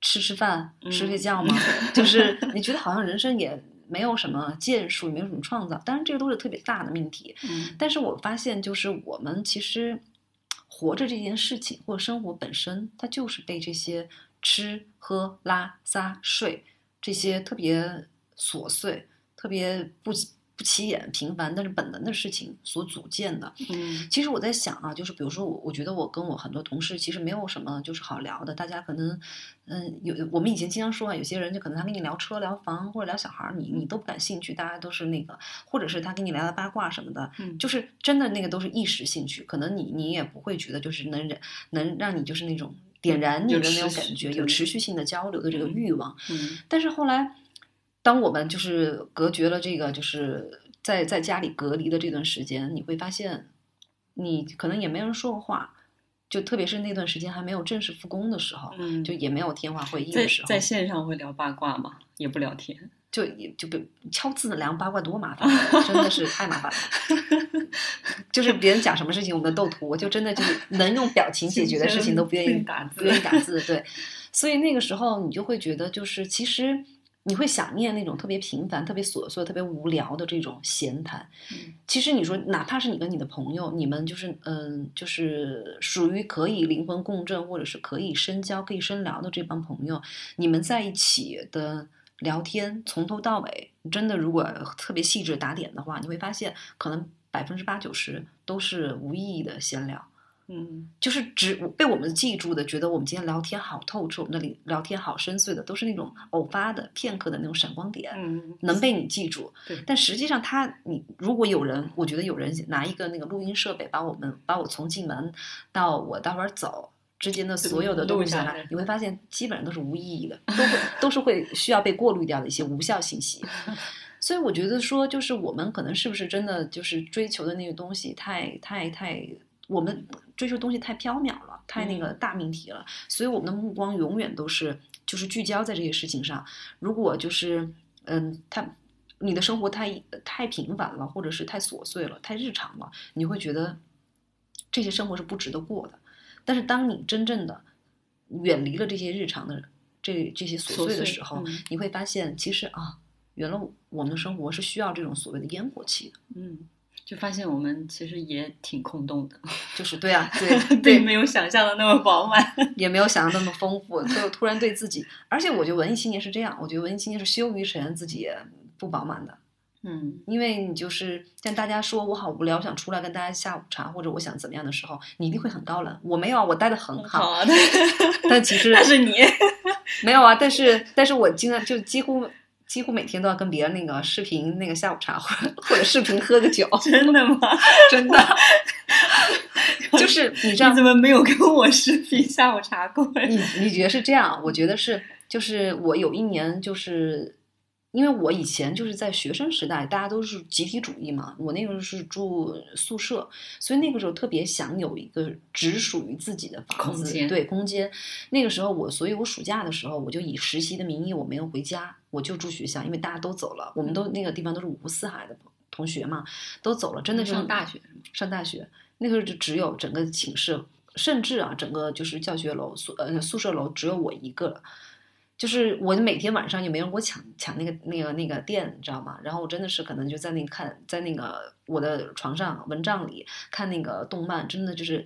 吃吃饭嗯睡睡觉嘛，就是你觉得好像人生也没有什么建树，也没有什么创造，当然这个都是特别大的命题，嗯。但是我发现，就是我们其实活着这件事情，或者生活本身，它就是被这些吃喝拉撒睡这些特别琐碎、特别不不起眼、平凡但是本能的事情所组建的。嗯。其实我在想啊，就是比如说我，我觉得我跟我很多同事其实没有什么就是好聊的，大家可能，嗯，有我们以前经常说啊，有些人就可能他跟你聊车、聊房或者聊小孩儿，你你都不感兴趣，大家都是那个，或者是他跟你聊聊八卦什么的，嗯。就是真的那个都是一时兴趣，可能你你也不会觉得就是能忍能让你就是那种点燃你有的那种感觉，对有持续性的交流的这个欲望。嗯。但是后来，当我们就是隔绝了这个，就是在在家里隔离的这段时间，你会发现，你可能也没人说过话，就特别是那段时间还没有正式复工的时候，嗯，就也没有电话会议的时候，在线上会聊八卦吗？也不聊天。就也就比敲字聊八卦多麻烦，啊真的是太麻烦了。就是别人讲什么事情，我们斗图，我就真的就是能用表情解决的事情都不愿意打字不愿意打字，对。所以那个时候你就会觉得，就是其实你会想念那种特别平凡、特别琐碎、特别无聊的这种闲谈。嗯其实你说，哪怕是你跟你的朋友，你们就是嗯，就是属于可以灵魂共振，或者是可以深交、可以深聊的这帮朋友，你们在一起的聊天，从头到尾，真的如果特别细致打点的话，你会发现，可能百分之八九十都是无意义的闲聊。嗯就是只被我们记住的，觉得我们今天聊天好透彻，我们的里聊天好深邃的，都是那种偶发的片刻的那种闪光点。嗯，能被你记住对，但实际上他，你如果有人，我觉得有人拿一个那个录音设备，把我们把我从进门到我待会儿走之间的所有的都录下录下来来，你会发现基本上都是无意义的，都会都是会需要被过滤掉的一些无效信息。所以我觉得说，就是我们可能是不是真的就是追求的那个东西太太太，我们追求东西太缥缈了，太那个大命题了，所以我们的目光永远都是就是聚焦在这些事情上。如果就是嗯，他你的生活太太平凡了，或者是太琐碎了，太日常了，你会觉得这些生活是不值得过的。但是当你真正的远离了这些日常的这这些琐碎的时候，嗯你会发现其实啊，原来我们的生活是需要这种所谓的烟火气的。嗯，就发现我们其实也挺空洞的，就是对啊，对并对，没有想象的那么饱满。也没有想象那么丰富，就突然对自己，而且我觉得文艺青年是这样，我觉得文艺青年是羞于承认自己不饱满的。嗯因为你就是像大家说我好无聊，想出来跟大家下午茶，或者我想怎么样的时候，你一定会很高冷。我没有啊，我待的很好，但其实但是你，没有啊。但是，但是我经常就几乎几乎每天都要跟别人那个视频那个下午茶，或者或者视频喝个酒，真的吗？真的。就是你这样你怎么没有跟我视频下午茶过？你你觉得是这样？我觉得是，就是我有一年就是。因为我以前就是在学生时代，大家都是集体主义嘛，我那个时候是住宿舍，所以那个时候特别想有一个只属于自己的房子，空间对空间。那个时候我，所以我暑假的时候，我就以实习的名义，我没有回家，我就住学校，因为大家都走了，我们都那个地方都是五湖四海的同学嘛，都走了，真的是上大学上大学，那个时候就只有整个寝室，甚至啊，整个就是教学楼宿呃宿舍楼只有我一个了。就是我每天晚上也没人给我抢抢那个那个那个电，你知道吗？然后我真的是可能就在那看在那个我的床上蚊帐里看那个动漫，真的就是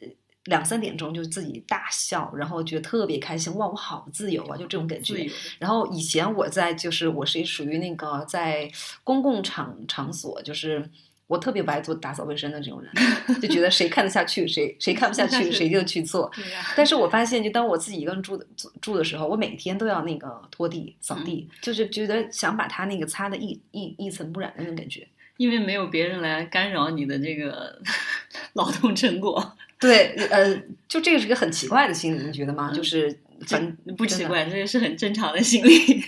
呃两三点钟就自己大笑，然后觉得特别开心，哇，我好自由啊，就这种感觉。然后以前我在就是我是属于那个在公共场场所，就是我特别不爱做打扫卫生的这种人，就觉得谁看得下去，谁谁看不下去，谁就去做。但是我发现，就当我自己一个人住的住住的时候，我每天都要那个拖地、扫地，就是觉得想把它那个擦的一一一尘不染的那种感觉。因为没有别人来干扰你的这个 劳动成果，对，呃，就这个是一个很奇怪的心理，你觉得吗？嗯就是反不奇怪，这也是很正常的心理。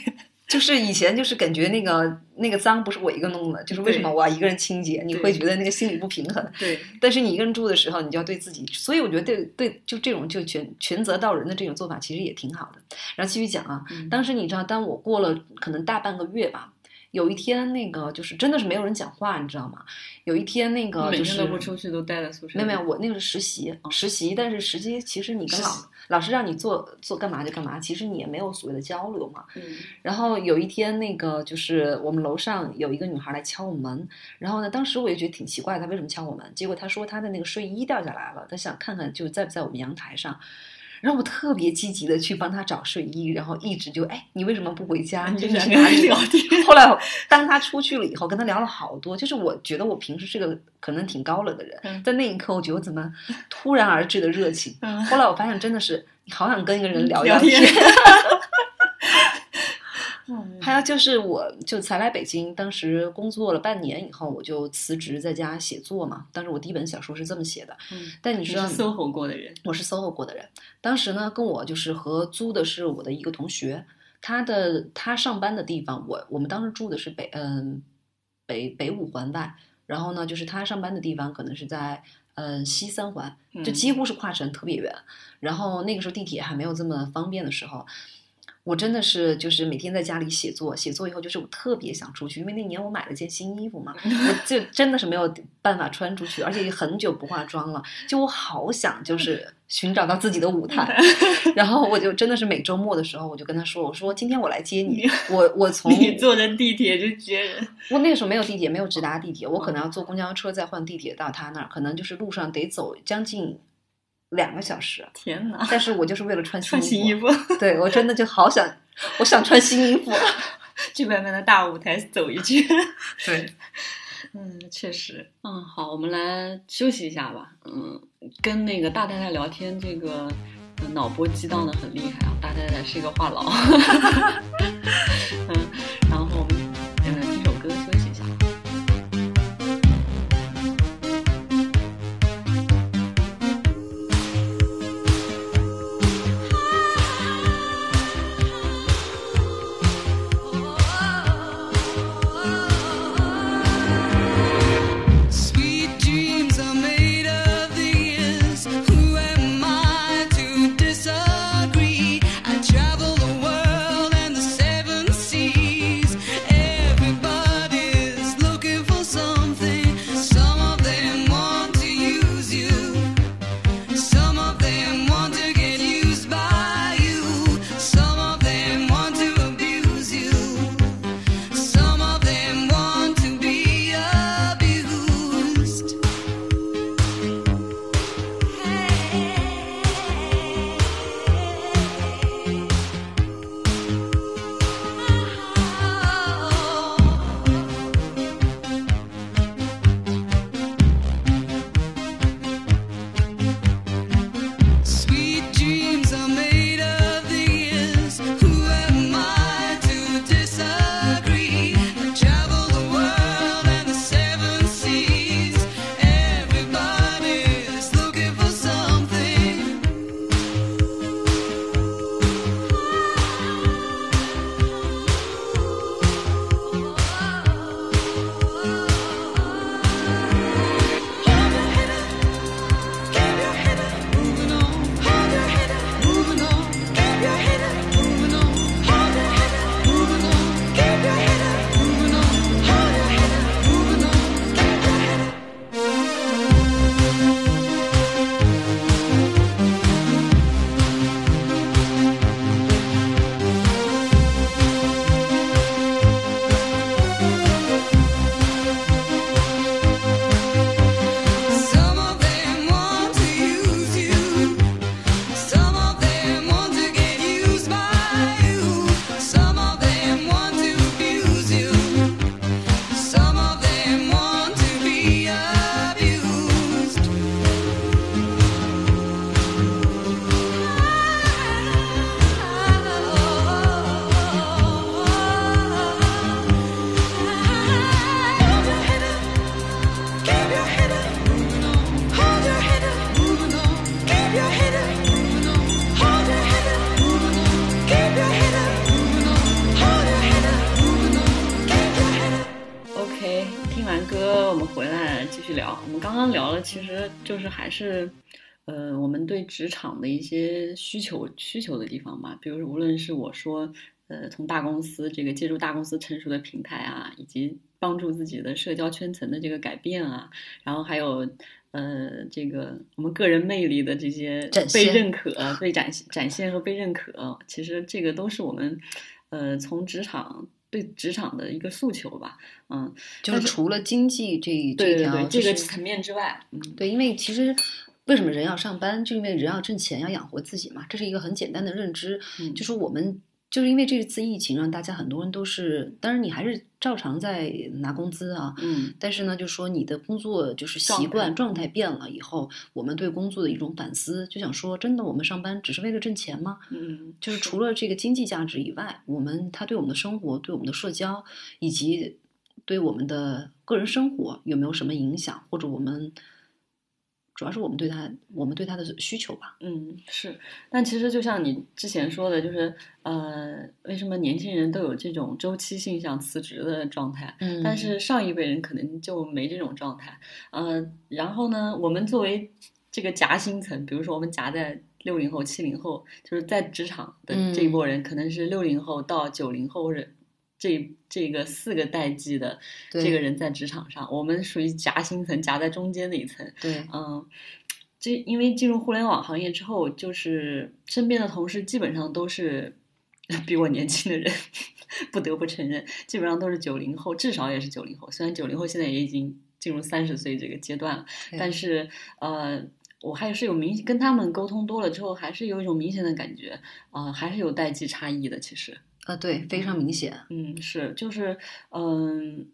就是以前就是感觉那个那个脏不是我一个弄的，就是为什么我要一个人清洁？你会觉得那个心理不平衡。对，但是你一个人住的时候，你就要对自己，所以我觉得对对，就这种就全全责到人的这种做法，其实也挺好的。然后继续讲啊，嗯当时你知道，当我过了可能大半个月吧，有一天那个就是真的是没有人讲话，你知道吗？有一天那个就是每天都不出去，都待在宿舍。没有没有，我那个是实习，实习，但是实习其实你跟老老师让你做做干嘛就干嘛，其实你也没有所谓的交流嘛。嗯然后有一天，那个就是我们楼上有一个女孩来敲我们门，然后呢，当时我也觉得挺奇怪，她为什么敲我门？结果她说她的那个睡衣掉下来了，她想看看就在不在我们阳台上。然后我特别积极的去帮他找睡衣，然后一直就哎，你为什么不回家？你就两个人去哪里聊天。后来当他出去了以后，跟他聊了好多，就是我觉得我平时是个可能挺高冷的人，嗯在那一刻我觉得我怎么突然而至的热情。嗯后来我发现真的是，好想跟一个人聊聊天。天还有就是，我就才来北京，当时工作了半年以后，我就辞职在家写作嘛。当时我第一本小说是这么写的，嗯，但你知道，SOHO 过的人，我是 SOHO 过的人。当时呢，跟我就是合租的是我的一个同学，他的他上班的地方，我我们当时住的是北嗯北北五环外，然后呢，就是他上班的地方可能是在嗯西三环，就嗯几乎是跨城特别远。然后那个时候地铁还没有这么方便的时候，我真的是就是每天在家里写作，写作以后就是我特别想出去，因为那年我买了件新衣服嘛，我就真的是没有办法穿出去，而且很久不化妆了，就我好想就是 寻找到自己的舞台，然后我就真的是每周末的时候，我就跟他说，我说今天我来接你，我我从你坐着地铁就接人，我那个时候没有地铁，没有直达地铁，我可能要坐公交车再换地铁到他那儿，可能就是路上得走将近。两个小时，天哪！但是我就是为了穿穿新衣服，对我真的就好想，我想穿新衣服，去外面的大舞台走一圈。对，嗯，确实，嗯，好，我们来休息一下吧。嗯，跟那个大太太聊天，这个脑波激荡的很厉害啊。大太太是一个话痨。嗯，还是，呃，我们对职场的一些需求需求的地方吧。比如无论是我说，呃，从大公司这个借助大公司成熟的平台啊，以及帮助自己的社交圈层的这个改变啊，然后还有。呃，这个我们个人魅力的这些被认可、被展展现和被认可，其实这个都是我们，呃，从职场对职场的一个诉求吧，嗯，就是除了经济这这条，就是这个层面之外，嗯，对，因为其实为什么人要上班，就因为人要挣钱，要养活自己嘛，这是一个很简单的认知。嗯就是我们就是因为这次疫情，让大家很多人都是，当然你还是照常在拿工资啊，嗯但是呢，就说你的工作就是习惯状态变了以后，我们对工作的一种反思，就想说，真的我们上班只是为了挣钱吗？嗯，就是除了这个经济价值以外，我们它对我们的生活、对我们的社交以及对我们的个人生活有没有什么影响，或者我们主要是我们对他我们对他的需求吧。嗯，是，但其实就像你之前说的，就是呃，为什么年轻人都有这种周期性想辞职的状态？嗯但是上一辈人可能就没这种状态。呃，然后呢，我们作为这个夹心层，比如说我们夹在六零后、七零后，就是在职场的这一波人，可能是六零后到九零后人。这这个四个代际的对这个人在职场上，我们属于夹心层，夹在中间那一层。对，嗯，这因为进入互联网行业之后，就是身边的同事基本上都是 比我年轻的人，不得不承认，基本上都是九零后，至少也是九零后。虽然九零后现在也已经进入三十岁这个阶段了，但是呃。我还是有明跟他们沟通多了之后，还是有一种明显的感觉，啊、还是有代际差异的。其实，啊，对，非常明显。嗯，是，就是，嗯，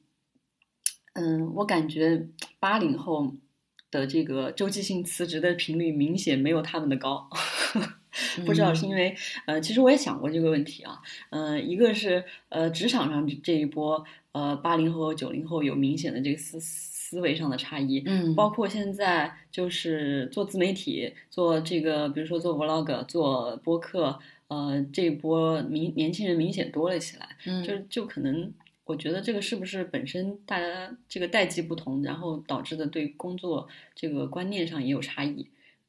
嗯，我感觉八零后的这个周期性辞职的频率明显没有他们的高，不知道是因为，呃，其实我也想过这个问题啊，嗯、一个是呃职场上这这一波，呃八零后和九零后有明显的这个思思维上的差异，嗯，包括现在就是做自媒体，做这个，比如说做 vlog、做播客，呃，这一波明年轻人明显多了起来。嗯就就可能，我觉得这个是不是本身大家这个代际不同，然后导致的对工作这个观念上也有差异。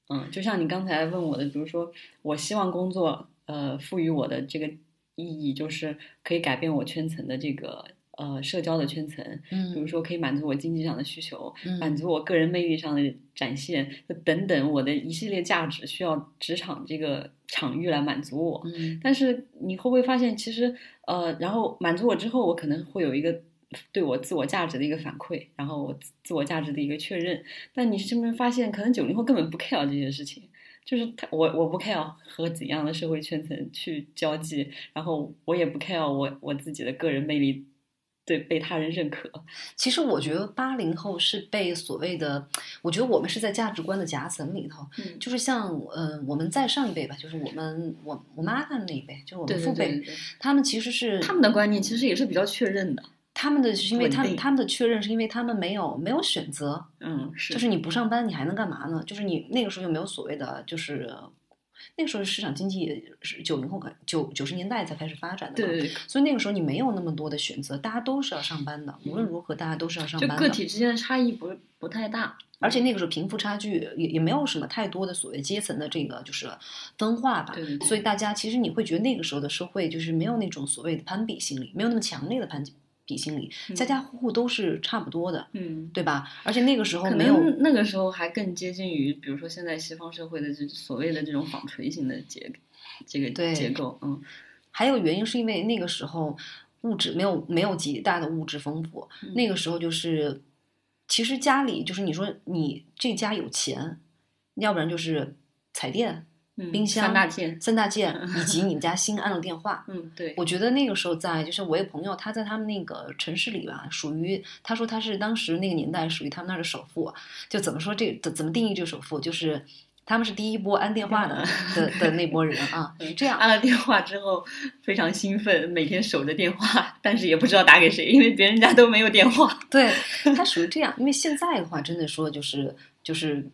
嗯，就像你刚才问我的，比如说，我希望工作呃赋予我的这个意义，就是可以改变我圈层的这个呃社交的圈层，嗯，比如说可以满足我经济上的需求，嗯。满足我个人魅力上的展现，等等，我的一系列价值需要职场这个场域来满足我。嗯。但是你会不会发现，其实呃，然后满足我之后，我可能会有一个对我自我价值的一个反馈，然后我自自我价值的一个确认。但你是不是发现，可能九零后根本不 care 这些事情？就是他，我我不 care 和怎样的社会圈层去交际，然后我也不 care 我我自己的个人魅力对被他人认可。其实我觉得八零后是被所谓的，我觉得我们是在价值观的夹层里头，嗯，就是像呃我们再上一辈吧，就是我们我我妈他们那一辈，就是我们父辈，对对对，他们其实是他们的观念其实也是比较确认的。他们的是因为他们他们的确认是因为他们没有没有选择，嗯，是，就是你不上班你还能干嘛呢？就是你那个时候又没有所谓的就是。那个时候市场经济是九零后开九九十年代才开始发展的嘛，对对对，所以那个时候你没有那么多的选择，大家都是要上班的，无论如何大家都是要上班的。个体之间的差异不不太大。而且那个时候贫富差距也也没有什么太多的所谓阶层的这个就是分化吧，对对对所以大家其实你会觉得那个时候的社会就是没有那种所谓的攀比心理，没有那么强烈的攀比心里，家家户户都是差不多的，嗯，对吧？而且那个时候可没有能那个时候还更接近于，比如说现在西方社会的这所谓的这种纺锤型的结这个对结构，嗯。还有原因是因为那个时候物质没有没有极大的物质丰富，嗯那个时候就是其实家里就是你说你这家有钱，要不然就是彩电、嗯，冰箱三大件，三大件 以及你们家新安了电话。嗯，对，我觉得那个时候在，就是我有朋友，他在他们那个城市里吧，属于他说他是当时那个年代属于他们那儿的首富，就怎么说这怎怎么定义这个首富，就是他们是第一波安电话的的的那波人啊，是这样。安了电话之后非常兴奋，每天守着电话，但是也不知道打给谁，因为别人家都没有电话。对，他属于这样，因为现在的话，真的说就是就是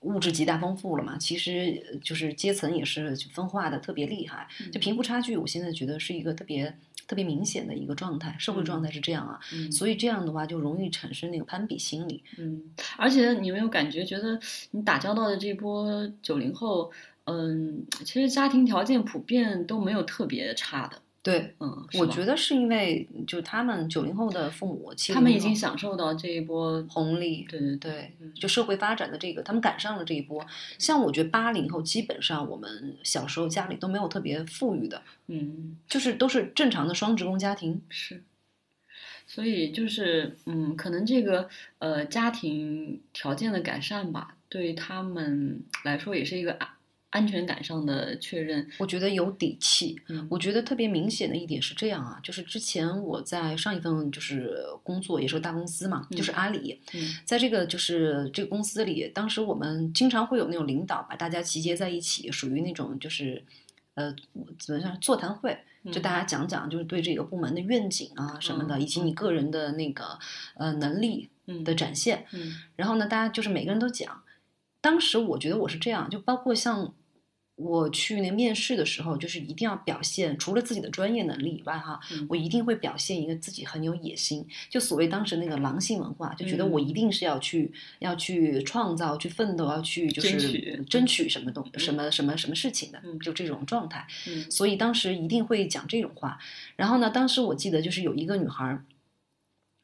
物质极大丰富了嘛，其实呃就是阶层也是分化的特别厉害，就贫富差距，我现在觉得是一个特别特别明显的一个状态，社会状态是这样啊，嗯所以这样的话就容易产生那个攀比心理。嗯，而且你有没有感觉，觉得你打交道的这波九零后，嗯，其实家庭条件普遍都没有特别差的，对，嗯，我觉得是因为就他们九零后的父母，他们已经享受到这一波，红利，对对对，就社会发展的这个，他们赶上了这一波。像我觉得八零后，基本上我们小时候家里都没有特别富裕的，嗯，就是都是正常的双职工家庭。是。所以就是，嗯，可能这个呃家庭条件的改善吧，对他们来说也是一个安安全感上的确认。我觉得有底气。嗯我觉得特别明显的一点是这样啊，就是之前我在上一份就是工作也是个大公司嘛，就是嗯阿里，嗯在这个就是这个公司里，当时我们经常会有那种领导把大家集结在一起，属于那种就是呃怎么讲座谈会，就大家讲讲就是对这个部门的愿景啊什么的，嗯以及你个人的那个呃能力嗯的展现。嗯然后呢，大家就是每个人都讲。当时我觉得我是这样，就包括像我去那面试的时候，就是一定要表现，除了自己的专业能力以外，哈，嗯。我一定会表现一个自己很有野心，就所谓当时那个狼性文化，就觉得嗯。我一定是要去、要去创造、去奋斗、要去就是争取。争取什么东嗯。什么什么什么事情的，嗯。就这种状态。嗯。所以当时一定会讲这种话。然后呢，当时我记得就是有一个女孩儿，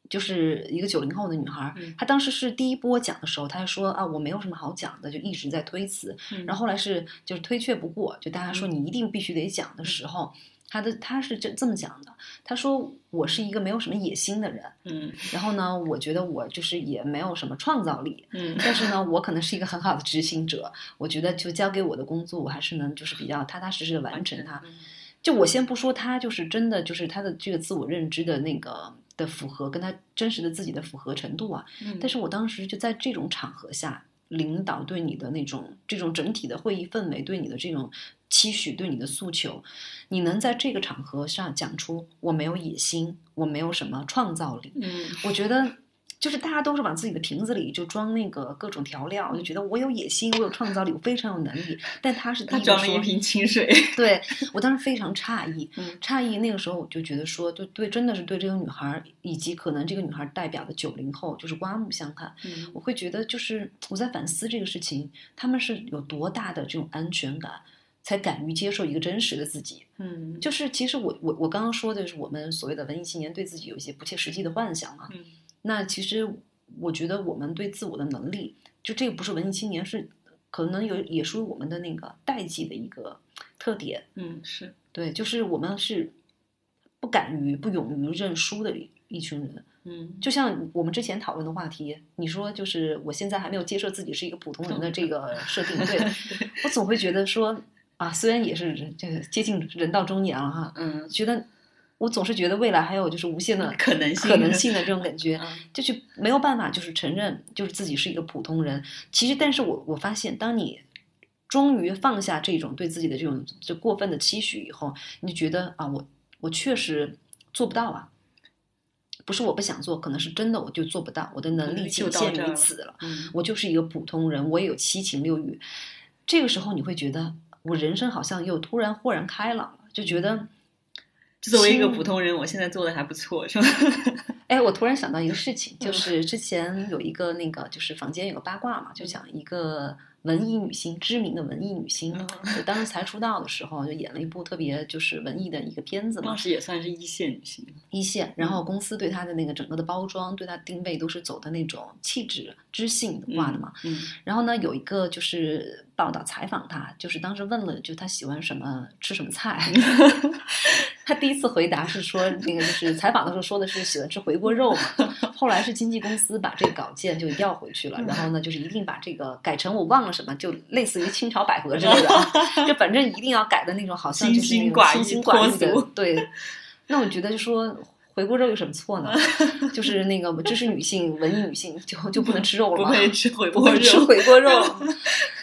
就是一个九零后的女孩她当时是第一波讲的时候，她就说啊，我没有什么好讲的，就一直在推辞。嗯然后后来是就是推却不过，就大家说嗯你一定必须得讲的时候。她的她是这这么讲的，她说我是一个没有什么野心的人，嗯然后呢，我觉得我就是也没有什么创造力，嗯但是呢，我可能是一个很好的执行者，我觉得就交给我的工作，我还是能就是比较踏踏实实的完成它。嗯就我先不说他就是真的就是他的这个自我认知的那个的符合，跟他真实的自己的符合程度啊。嗯但是我当时就在这种场合下，领导对你的那种这种整体的会议氛围，对你的这种期许，对你的诉求，你能在这个场合上讲出我没有野心，我没有什么创造力，嗯我觉得。就是大家都是往自己的瓶子里就装那个各种调料，就觉得我有野心，我有创造力，我非常有能力。但他是第他装了一瓶清水。对我当时非常诧异，嗯诧异那个时候我就觉得说，就对，真的是对这个女孩儿，以及可能这个女孩儿代表的九零后，就是刮目相看。嗯我会觉得，就是我在反思这个事情，他们是有多大的这种安全感，才敢于接受一个真实的自己。嗯就是其实我我我刚刚说的是我们所谓的文艺青年对自己有一些不切实际的幻想嘛。嗯那其实我觉得我们对自我的能力，就这个不是文艺青年，是可能有也属于我们的那个代际的一个特点。嗯是对，就是我们是不敢于、不勇于认输的一一群人。嗯就像我们之前讨论的话题，你说就是我现在还没有接受自己是一个普通人的这个设定，对 我总会觉得说啊，虽然也是人这个接近人到中年了哈，嗯觉得我总是觉得未来还有就是无限的可能性可能性的这种 感觉，嗯就是没有办法就是承认就是自己是一个普通人。其实，但是我我发现，当你终于放下这种对自己的这种就过分的期许以后，你就觉得啊，我我确实做不到啊。不是我不想做，可能是真的我就做不到，我的能力就仅限于此了。嗯我就是一个普通人，我也有七情六欲。这个时候你会觉得，我人生好像又突然豁然开朗了，就觉得，作为一个普通人，我现在做的还不错，是吧？哎，我突然想到一个事情，就嗯是之前有一个那个，就是坊间有个八卦嘛，就讲一个文艺女星，知名的文艺女星，当时才出道的时候，就演了一部特别就是文艺的一个片子嘛当，时也算是一线女星。一线，然后公司对她的那个整个的包装，对她定位都是走的那种气质、知性化的嘛。嗯然后呢，有一个就是报道采访她，就是当时问了，就她喜欢什么，吃什么菜。她第一次回答是说，那个就是采访的时候说的是喜欢吃回锅肉嘛。后来是经纪公司把这个稿件就要回去了，然后呢，就是一定把这个改成我忘了什么，就类似于清朝百合之类的啊，就反正一定要改的那种，好像就是那种清心寡欲的。对，那我觉得就说。回锅肉有什么错呢？就是那个知识女性、文艺女性就就不能吃肉了吗？不会吃回锅肉。会吃回锅肉。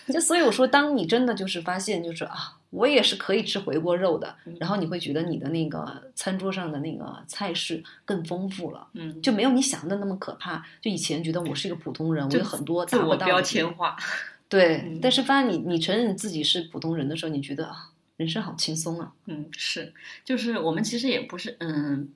就所以我说，当你真的就是发现，就是啊，我也是可以吃回锅肉的，嗯然后你会觉得你的那个餐桌上的那个菜式更丰富了。嗯，就没有你想的那么可怕。就以前觉得我是一个普通人，我有很多自我标达不到的地方。签化。对，嗯但是发现你你承认自己是普通人的时候，你觉得啊，人生好轻松啊。嗯，是，就是我们其实也不是，嗯，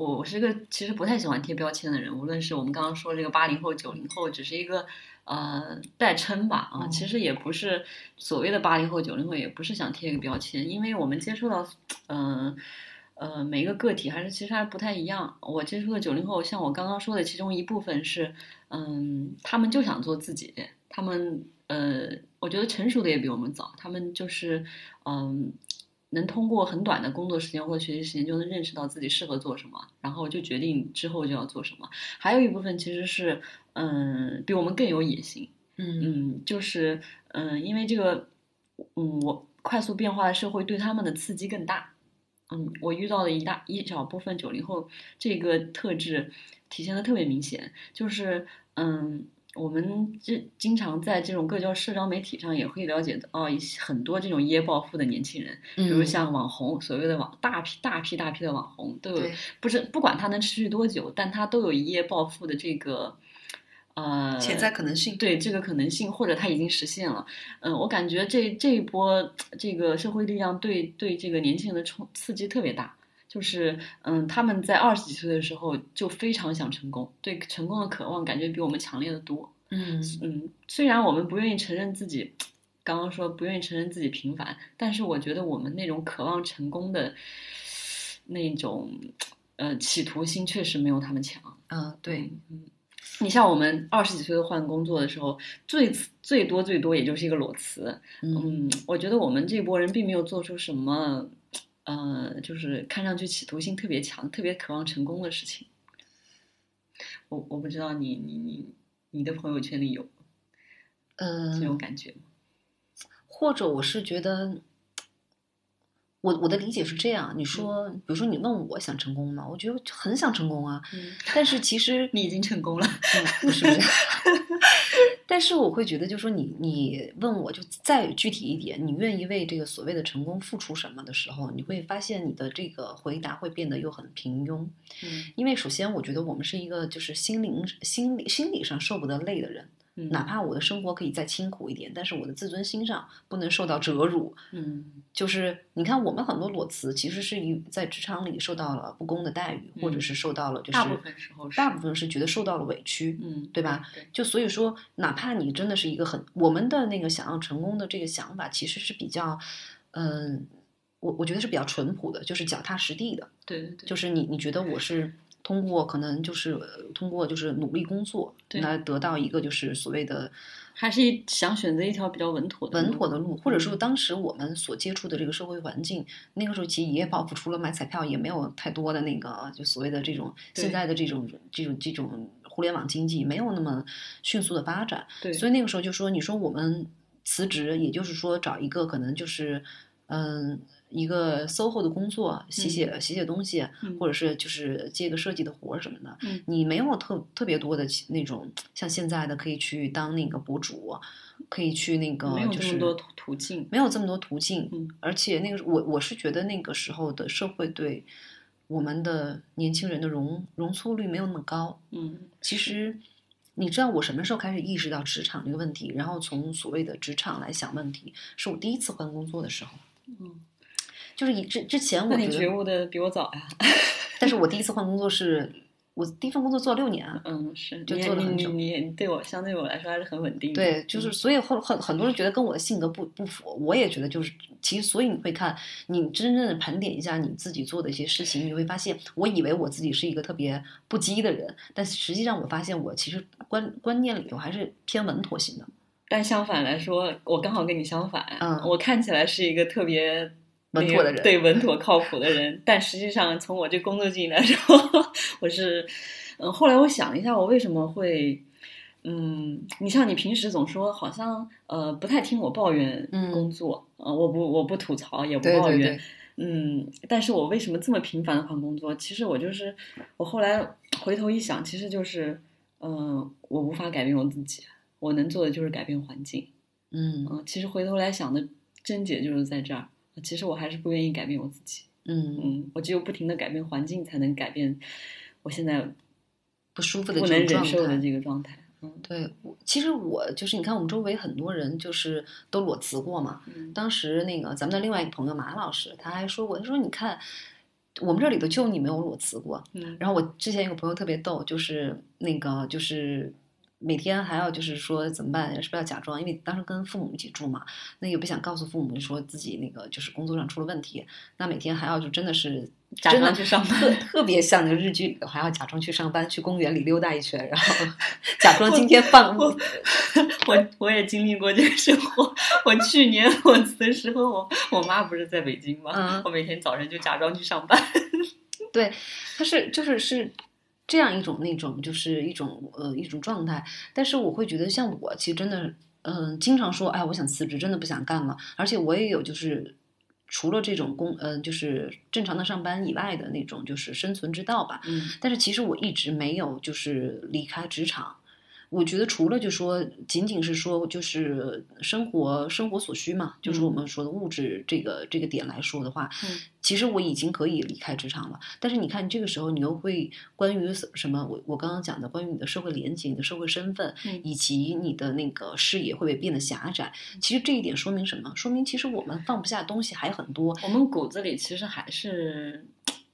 我我是个其实不太喜欢贴标签的人，无论是我们刚刚说这个八零后、九零后，只是一个呃代称吧，啊，嗯其实也不是所谓的八零后、九零后，也不是想贴一个标签，因为我们接触到，嗯。呃，每一个个体还是其实还不太一样。我接触的九零后，像我刚刚说的，其中一部分是，嗯，他们就想做自己，他们呃，我觉得成熟的也比我们早，他们就是嗯，能通过很短的工作时间或者学习时间就能认识到自己适合做什么，然后就决定之后就要做什么。还有一部分其实是嗯，比我们更有野心，嗯嗯，就是嗯，因为这个嗯，我快速变化的社会对他们的刺激更大。嗯，我遇到的一大一小部分九零后，这个特质体现的特别明显，就是嗯，我们这经常在这种各交社交媒体上也会了解到哦，一些很多这种一夜暴富的年轻人，比如嗯像网红，所谓的网大批大批大批的网红都有，不是不管他能持续多久，但他都有一夜暴富的这个呃，潜在可能性。对这个可能性，或者他已经实现了。嗯，我感觉这这一波这个社会力量对对这个年轻人的冲刺激特别大。就是，嗯，他们在二十几岁的时候就非常想成功，对成功的渴望感觉比我们强烈的多。嗯嗯，虽然我们不愿意承认自己，刚刚说不愿意承认自己平凡，但是我觉得我们那种渴望成功的那种呃企图心确实没有他们强。嗯，对，嗯，你像我们二十几岁换工作的时候，最最多最多也就是一个裸辞。嗯嗯，我觉得我们这波人并没有做出什么，呃，就是看上去企图心特别强、特别渴望成功的事情。我我不知道你你你你的朋友圈里有呃这种感觉吗？或者我是觉得，我我的理解是这样，你说，比如说你问我想成功吗？我觉得很想成功啊，嗯，但是其实你已经成功了。嗯，不是不是，但是我会觉得，就是说你你问我就再具体一点，你愿意为这个所谓的成功付出什么的时候，你会发现你的这个回答会变得又很平庸，嗯因为首先我觉得我们是一个就是心灵心理心理上受不得累的人，嗯，哪怕我的生活可以再清苦一点，但是我的自尊心上不能受到折辱。嗯。就是你看，我们很多裸辞其实是一在职场里受到了不公的待遇，或者嗯是受到了就是大部分时候是。大部分是觉得受到了委屈，嗯，对吧？对，就所以说，哪怕你真的是一个很我们的那个想要成功的这个想法，其实是比较，嗯，我我觉得是比较淳朴的，就是脚踏实地的，对对对，就是你你觉得我是通过可能就是呃通过就是努力工作来得到一个就是所谓的还是想选择一条比较稳妥的路稳妥的路，或者说嗯当时我们所接触的这个社会环境，那个时候其实一夜暴富，除了买彩票，也没有太多的那个就所谓的这种现在的这种这种这种互联网经济没有那么迅速的发展，对，所以那个时候就说，你说我们辞职，也就是说找一个可能就是嗯。一个 SOHO 的工作，写写写写东西，嗯或者是就是接个设计的活儿什么的，嗯你没有特特别多的那种像现在的可以去当那个博主，可以去那个没有就是这么多途途径。没有这么多途径，嗯而且那个我我是觉得那个时候的社会对我们的年轻人的容容错率没有那么高。嗯其实你知道我什么时候开始意识到职场这个问题，然后从所谓的职场来想问题，是我第一次换工作的时候。嗯，就是以之之前那你我觉得，觉悟的比我早呀。但是我第一次换工作是我第一份工作做了六年啊。嗯，是，就做了很久你你你对我相对我来说还是很稳定的。对，就是嗯所以很很很多人觉得跟我的性格不不符，我也觉得就是其实所以你会看你真正的盘点一下你自己做的一些事情，你会发现，我以为我自己是一个特别不羁的人，但实际上我发现我其实观观念里头还是偏稳妥型的。但相反来说，我刚好跟你相反。嗯我看起来是一个特别那个稳妥的人对稳妥靠谱的人，但实际上从我这工作经历来说，我是，嗯，后来我想了一下，我为什么会。嗯，你像你平时总说好像呃不太听我抱怨嗯工作，呃我不我不吐槽也不抱怨，对，嗯，但是我为什么这么频繁的换工作？其实我就是，我后来回头一想，其实就是，嗯、我无法改变我自己，我能做的就是改变环境。嗯嗯、其实回头来想的症结就是在这儿。其实我还是不愿意改变我自己，嗯，嗯，我只有不停的改变环境，才能改变我现在不舒服的不能忍受的态。这个状态。嗯对，我其实我就是你看，我们周围很多人就是都裸辞过嘛。嗯当时那个咱们的另外一个朋友马老师，他还说过，他说你看，我们这里头就你没有裸辞过。嗯，然后我之前有个朋友特别逗，就是那个就是每天还要就是说怎么办，是不是要假装？因为当时跟父母一起住嘛，那也不想告诉父母说自己那个就是工作上出了问题，那每天还要就真的是假装去上班特特别像那个日剧里头，还要假装去上班，去公园里溜达一圈，然后 假装今天放我我我也经历过这个生活。我去年我辞的时候，我我妈不是在北京吗？嗯我每天早晨就假装去上班。对，他是就是是这样一种那种就是一种呃一种状态，但是我会觉得像我其实真的嗯、经常说哎我想辞职，真的不想干了，而且我也有就是除了这种工嗯、呃、就是正常的上班以外的那种就是生存之道吧，嗯。但是其实我一直没有就是离开职场。我觉得除了就说仅仅是说就是生活生活所需嘛，就是我们说的物质这个这个点来说的话，嗯其实我已经可以离开职场了。但是你看这个时候，你又会关于什么？我我刚刚讲的关于你的社会连接、你的社会身份，嗯以及你的那个视野会不会变得狭窄？其实这一点说明什么？说明其实我们放不下东西还很多，我们骨子里其实还是，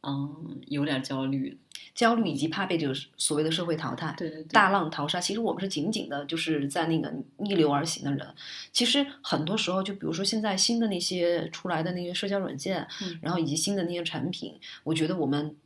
嗯，有点焦虑的。焦虑以及怕被这个所谓的社会淘汰。对对对，大浪淘沙，其实我们是紧紧的，就是在那个逆流而行的人。其实很多时候，就比如说现在新的那些出来的那些社交软件，嗯然后以及新的那些产品，我觉得我们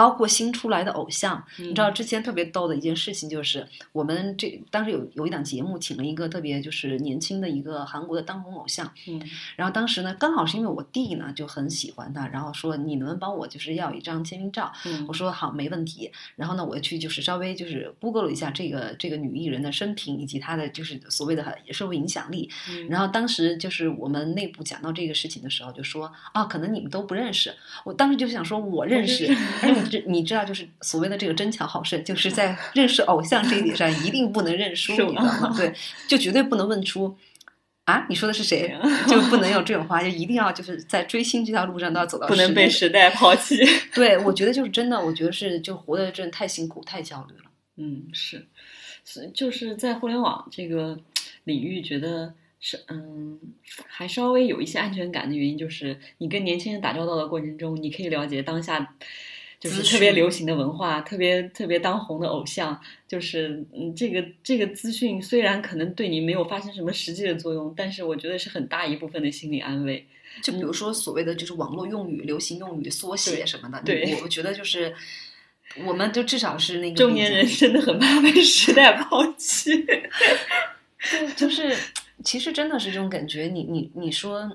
包括新出来的偶像，你你知道之前特别逗的一件事情就是，我们这当时有有一档节目，请了一个特别就是年轻的一个韩国的当红偶像，嗯然后当时呢，刚好是因为我弟呢就很喜欢他，然后说你能不能帮我就是要一张签名照？嗯我说好，没问题。然后呢，我去就是稍微就是 Google 了一下这个这个女艺人的生平以及她的就是所谓的社会影响力。嗯然后当时就是我们内部讲到这个事情的时候，就说啊，可能你们都不认识。我当时就想说，我认识。而且你知你知道，就是所谓的这个争强好胜，就是在认识偶像这一点上，一定不能认输，你知道吗？对，就绝对不能问出。啊，你说的是谁？就不能有这种话，就一定要就是在追星这条路上都要走到不能被时代抛弃。对，我觉得就是真的，我觉得是就活得真的太辛苦、太焦虑了。嗯，是，所以就是在互联网这个领域，觉得是嗯，还稍微有一些安全感的原因，就是你跟年轻人打交道的过程中，你可以了解当下。就是特别流行的文化，特别特别当红的偶像，就是嗯，这个这个资讯虽然可能对你没有发生什么实际的作用，但是我觉得是很大一部分的心理安慰。就比如说所谓的就是网络用语、流行用语缩写什么的，对我觉得就是，我们就至少是那个中年人真的很怕被时代抛弃。对，就是其实真的是这种感觉。你你你说，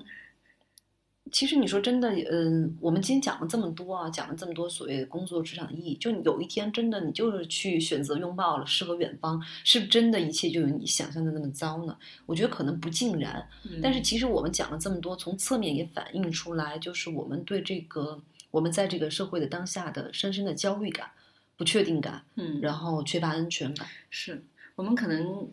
其实你说真的，嗯，我们今天讲了这么多啊，讲了这么多所谓工作职场的意义，就有一天真的你就是去选择拥抱了诗和远方，是不是真的一切就有你想象的那么糟呢？我觉得可能不尽然。但是其实我们讲了这么多，从侧面也反映出来，就是我们对这个我们在这个社会的当下的深深的焦虑感、不确定感，嗯，然后缺乏安全感。是我们可能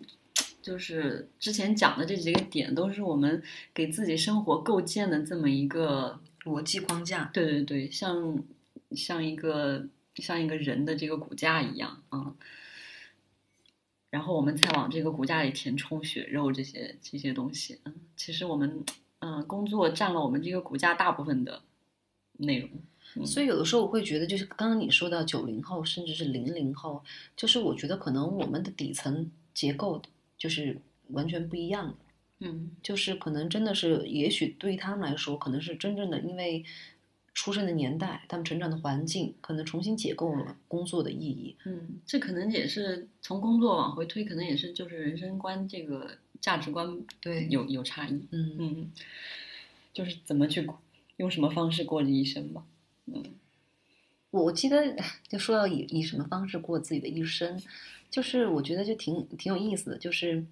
就是之前讲的这几个点，都是我们给自己生活构建的这么一个，逻辑框架，对对对，像像一个像一个人的这个骨架一样啊。然后我们再往这个骨架里填充血肉这些这些东西，嗯，其实我们嗯工作占了我们这个骨架大部分的内容，嗯。所以有的时候我会觉得，就是刚刚你说到九零后，甚至是零零后，就是我觉得可能我们的底层结构就是完全不一样的，嗯就是可能真的是，也许对于他们来说，可能是真正的因为出生的年代，他们成长的环境，可能重新解构了工作的意义。嗯，这可能也是从工作往回推，可能也是就是人生观这个价值观对有有差异。嗯，嗯，就是怎么去用什么方式过这一生吧。嗯我我记得就说要以以什么方式过自己的一生，就是我觉得就挺挺有意思的，就是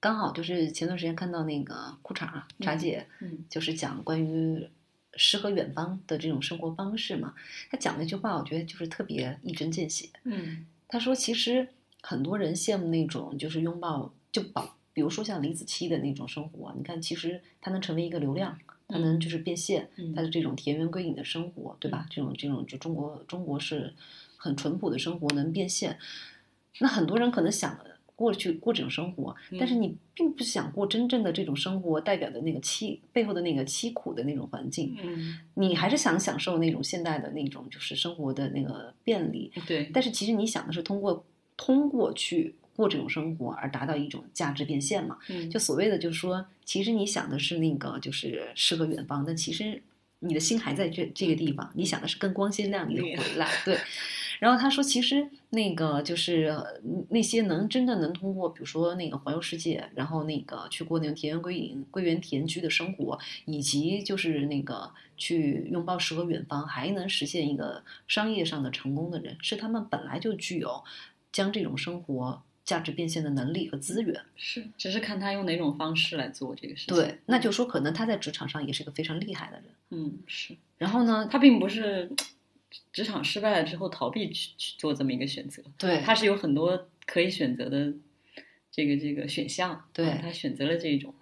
刚好就是前段时间看到那个裤衩儿茶姐，嗯就是讲关于诗和远方的这种生活方式嘛。他讲了一句话，我觉得就是特别一针见血。嗯他说，其实很多人羡慕那种就是拥抱就保，比如说像李子柒的那种生活，你看其实他能成为一个流量，他能就是变现，嗯他的这种田园归隐的生活，对吧？这种这种就中国中国是很淳朴的生活能变现，那很多人可能想过去过这种生活，但是嗯你并不想过真正的这种生活代表的那个凄背后的那个凄苦的那种环境，嗯，你还是想享受那种现代的那种就是生活的那个便利，对，但是其实你想的是通过通过去过这种生活而达到一种价值变现嘛？嗯。就所谓的就是说，其实你想的是那个就是诗和远方，但其实你的心还在这这个地方，你想的是更光鲜亮丽的回来，对。然后他说，其实那个就是呃那些能真的能通过，比如说那个环游世界，然后那个去过那种田园归隐、归园田居的生活，以及就是那个去拥抱诗和远方，还能实现一个商业上的成功的人，是他们本来就具有将这种生活价值变现的能力和资源。是，只是看他用哪种方式来做这个事情。对，那就说可能他在职场上也是个非常厉害的人。嗯是，然后呢，他并不是职场失败了之后逃避去去做这么一个选择，对他是有很多可以选择的这个这个选项，对啊他选择了这一种，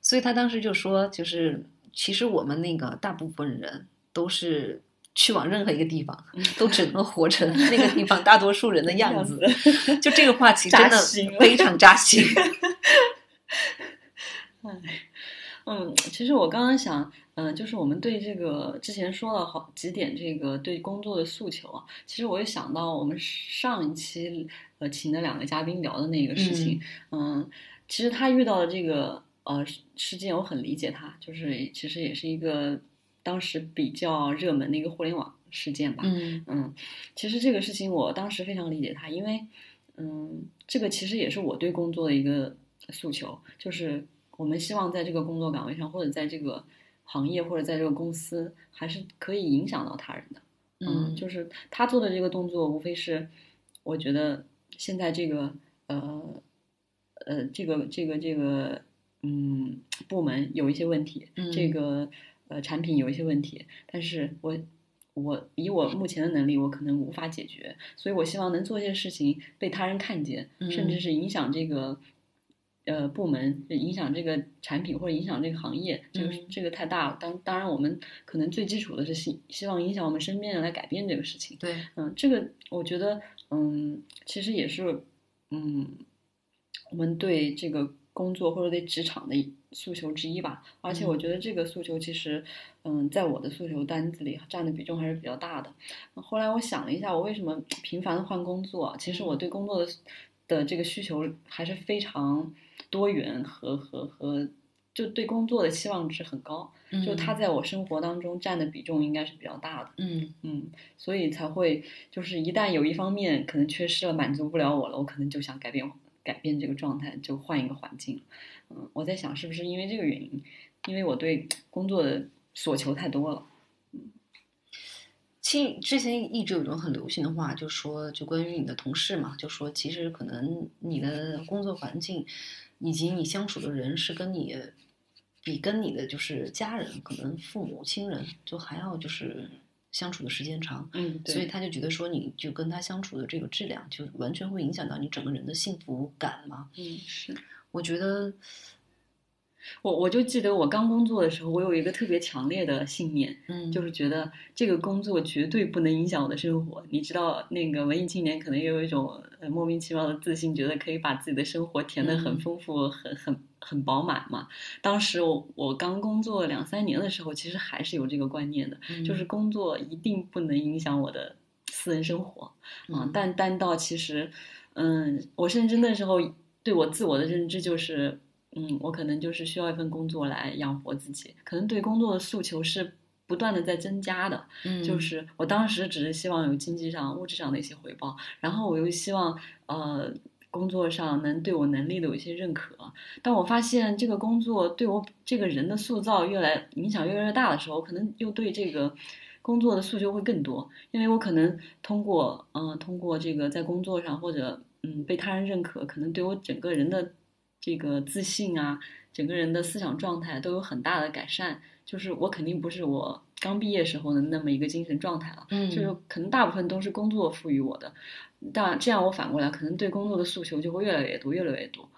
所以他当时就说，就是其实我们那个大部分人都是去往任何一个地方，都只能活成那个地方大多数人的 样子。就这个话题真的扎心了非常扎心。嗯，其实我刚刚想，嗯、就是我们对这个之前说了好几点这个对工作的诉求啊，其实我也想到我们上一期呃请的两个嘉宾聊的那个事情，嗯。其实他遇到的这个呃事事件，我很理解他，就是其实也是一个当时比较热门的一个互联网事件吧，嗯。嗯，其实这个事情我当时非常理解他，因为，嗯，这个其实也是我对工作的一个诉求，就是我们希望在这个工作岗位上，或者在这个行业，或者在这个公司，还是可以影响到他人的。嗯，就是他做的这个动作，无非是我觉得现在这个呃呃这个这个这个嗯部门有一些问题，嗯这个呃产品有一些问题，但是我我以我目前的能力，我可能无法解决，所以我希望能做一些事情被他人看见，甚至嗯是影响这个。呃，部门影响这个产品或者影响这个行业，这个嗯这个太大了。当当然，我们可能最基础的是希希望影响我们身边人来改变这个事情。对，嗯，这个我觉得，嗯，其实也是，嗯，我们对这个工作或者对职场的诉求之一吧。而且我觉得这个诉求其实，嗯，在我的诉求单子里占的比重还是比较大的。后来我想了一下，我为什么频繁的换工作？其实我对工作的的这个需求还是非常多元和和和，就对工作的期望值很高。就他在我生活当中占的比重应该是比较大的。嗯嗯，所以才会就是一旦有一方面可能缺失了，满足不了我了，我可能就想改变改变这个状态，就换一个环境。嗯，我在想是不是因为这个原因，因为我对工作的所求太多了。其实之前一直有一种很流行的话，就说就关于你的同事嘛，就说其实可能你的工作环境以及你相处的人是跟你比跟你的就是家人，可能父母亲人就还要就是相处的时间长，嗯，所以他就觉得说你就跟他相处的这个质量，就完全会影响到你整个人的幸福感嘛。嗯是。我觉得，我我就记得我刚工作的时候，我有一个特别强烈的信念，嗯，就是觉得这个工作绝对不能影响我的生活。你知道，那个文艺青年可能也有一种呃莫名其妙的自信，觉得可以把自己的生活填得很嗯丰富、很很很饱满嘛。当时我我刚工作两三年的时候，其实还是有这个观念的，嗯就是工作一定不能影响我的私人生活啊。嗯但但到其实，嗯，我甚至那时候对我自我的认知就是，嗯，我可能就是需要一份工作来养活自己，可能对工作的诉求是不断的在增加的。嗯就是我当时只是希望有经济上、物质上的一些回报，然后我又希望呃工作上能对我能力的有一些认可。当我发现这个工作对我这个人的塑造越来影响越来越大的时候，我可能又对这个工作的诉求会更多，因为我可能通过嗯、呃通过这个在工作上或者嗯被他人认可，可能对我整个人的这个自信啊，整个人的思想状态都有很大的改善。就是我肯定不是我刚毕业时候的那么一个精神状态了，嗯就是可能大部分都是工作赋予我的。但这样我反过来，可能对工作的诉求就会越来越多，越来越多。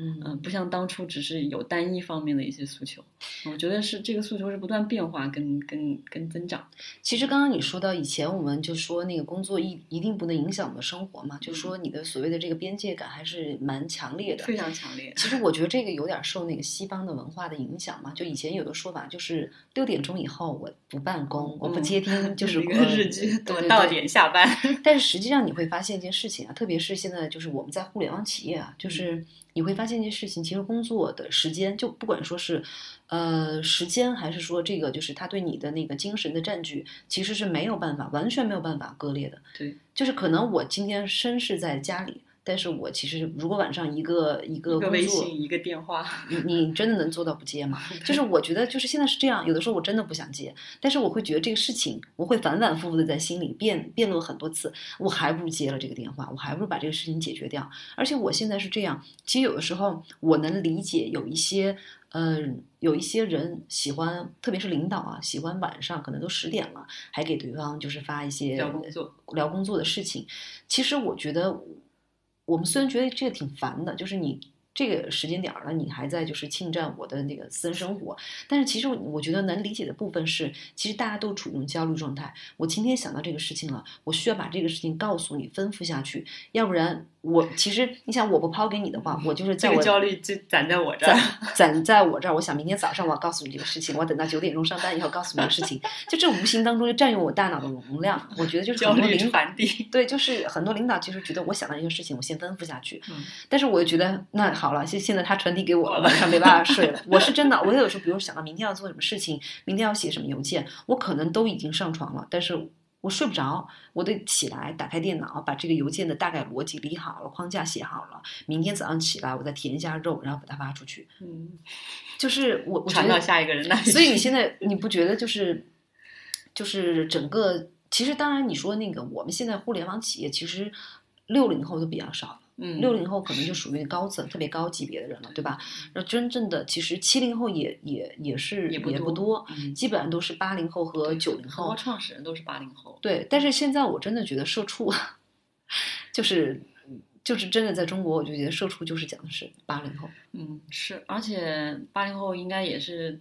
嗯嗯、不像当初只是有单一方面的一些诉求。我觉得是这个诉求是不断变化跟跟跟增长。其实刚刚你说到以前，我们就说那个工作一一定不能影响我们的生活嘛，就说你的所谓的这个边界感还是蛮强烈的。非常强烈。其实我觉得这个有点受那个西方的文化的影响嘛，就以前有的说法就是六点钟以后我不办公，我不接听，就是一个呃日剧，对到点下班。但是实际上你会发现一件事情啊，特别是现在就是我们在互联网企业啊，就是你会发现一件事情，其实工作的时间就不管说是呃时间，还是说这个就是他对你的那个精神的占据，其实是没有办法完全没有办法割裂的。对，就是可能我今天身是在家里。但是我其实，如果晚上一个一个微信，一个电话。你你真的能做到不接吗？就是我觉得，就是现在是这样，有的时候我真的不想接，但是我会觉得这个事情，我会反反复复的在心里辩辩论很多次，我还不如接了这个电话，我还不如把这个事情解决掉。而且我现在是这样，其实有的时候我能理解有一些。嗯，有一些人喜欢，特别是领导啊，喜欢晚上可能都十点了，还给对方就是发一些聊工作聊工作的事情。其实我觉得，我们虽然觉得这个挺烦的，就是你这个时间点儿了，你还在就是侵占我的那个私人生活，但是其实我觉得能理解的部分是，其实大家都处于一种焦虑状态。我今天想到这个事情了，我需要把这个事情告诉你，吩咐下去，要不然我其实你想，我不抛给你的话，我就是在我这个焦虑就攒在我这儿攒。攒在我这儿，我想明天早上我要告诉你这个事情，我等到九点钟上班以后告诉你这个事情，就这无形当中就占用我大脑的容量。我觉得就是很多领导传递。对，就是很多领导其实觉得我想到一个事情，我先吩咐下去，嗯但是我又觉得那好了，现现在他传递给我了，晚上没办法睡了。我是真的，我有时候比如想到明天要做什么事情，明天要写什么邮件，我可能都已经上床了，但是。我睡不着，我得起来打开电脑，把这个邮件的大概逻辑理好了，框架写好了。明天早上起来，我再填一下肉，然后把它发出去。嗯，就是我，我觉传到下一个人那里。所以你现在 你不觉得就是就是整个其实当然你说那个我们现在互联网企业其实六零后都比较少了。嗯，六零后可能就属于高层、特别高级别的人了，对吧？然后真正的其实七零后也也也是也不不多嗯基本上都是八零后和九零后。创始人都是八零后。对，但是现在我真的觉得社畜，就是就是真的在中国，我就觉得社畜就是讲的是八零后。嗯，是，而且八零后应该也是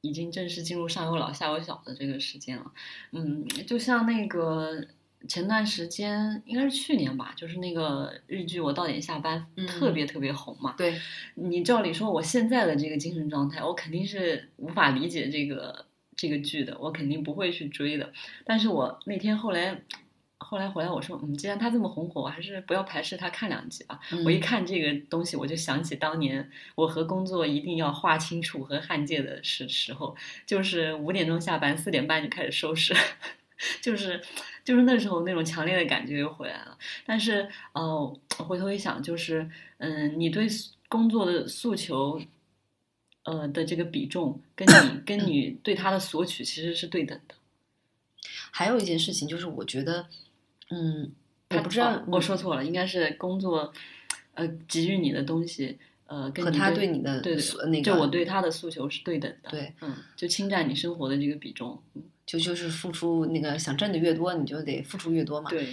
已经正式进入上有老下有小的这个时间了。嗯，就像那个前段时间，应该是去年吧，就是那个日剧《我到点下班》嗯特别特别红嘛。对，你照理说，我现在的这个精神状态，我肯定是无法理解这个这个剧的，我肯定不会去追的。但是我那天后来。后来回来我说，嗯，既然它这么红火，我还是不要排斥它看两集吧。我一嗯看这个东西，我就想起当年我和工作一定要划清楚和汉界的时时候，就是五点钟下班，四点半就开始收拾，就是就是那时候那种强烈的感觉又回来了。但是呃，回头一想，就是嗯，你对工作的诉求。呃的这个比重，跟你跟你对他的索取其实是对等的。还有一件事情就是，我觉得，嗯，我不知道哦，我说错了，应该是工作，呃，给予你的东西，呃，跟和他对对你的对对那个就我对他的诉求是对等的，对，嗯，就侵占你生活的这个比重，嗯，就就是付出那个想挣的越多，你就得付出越多嘛。对，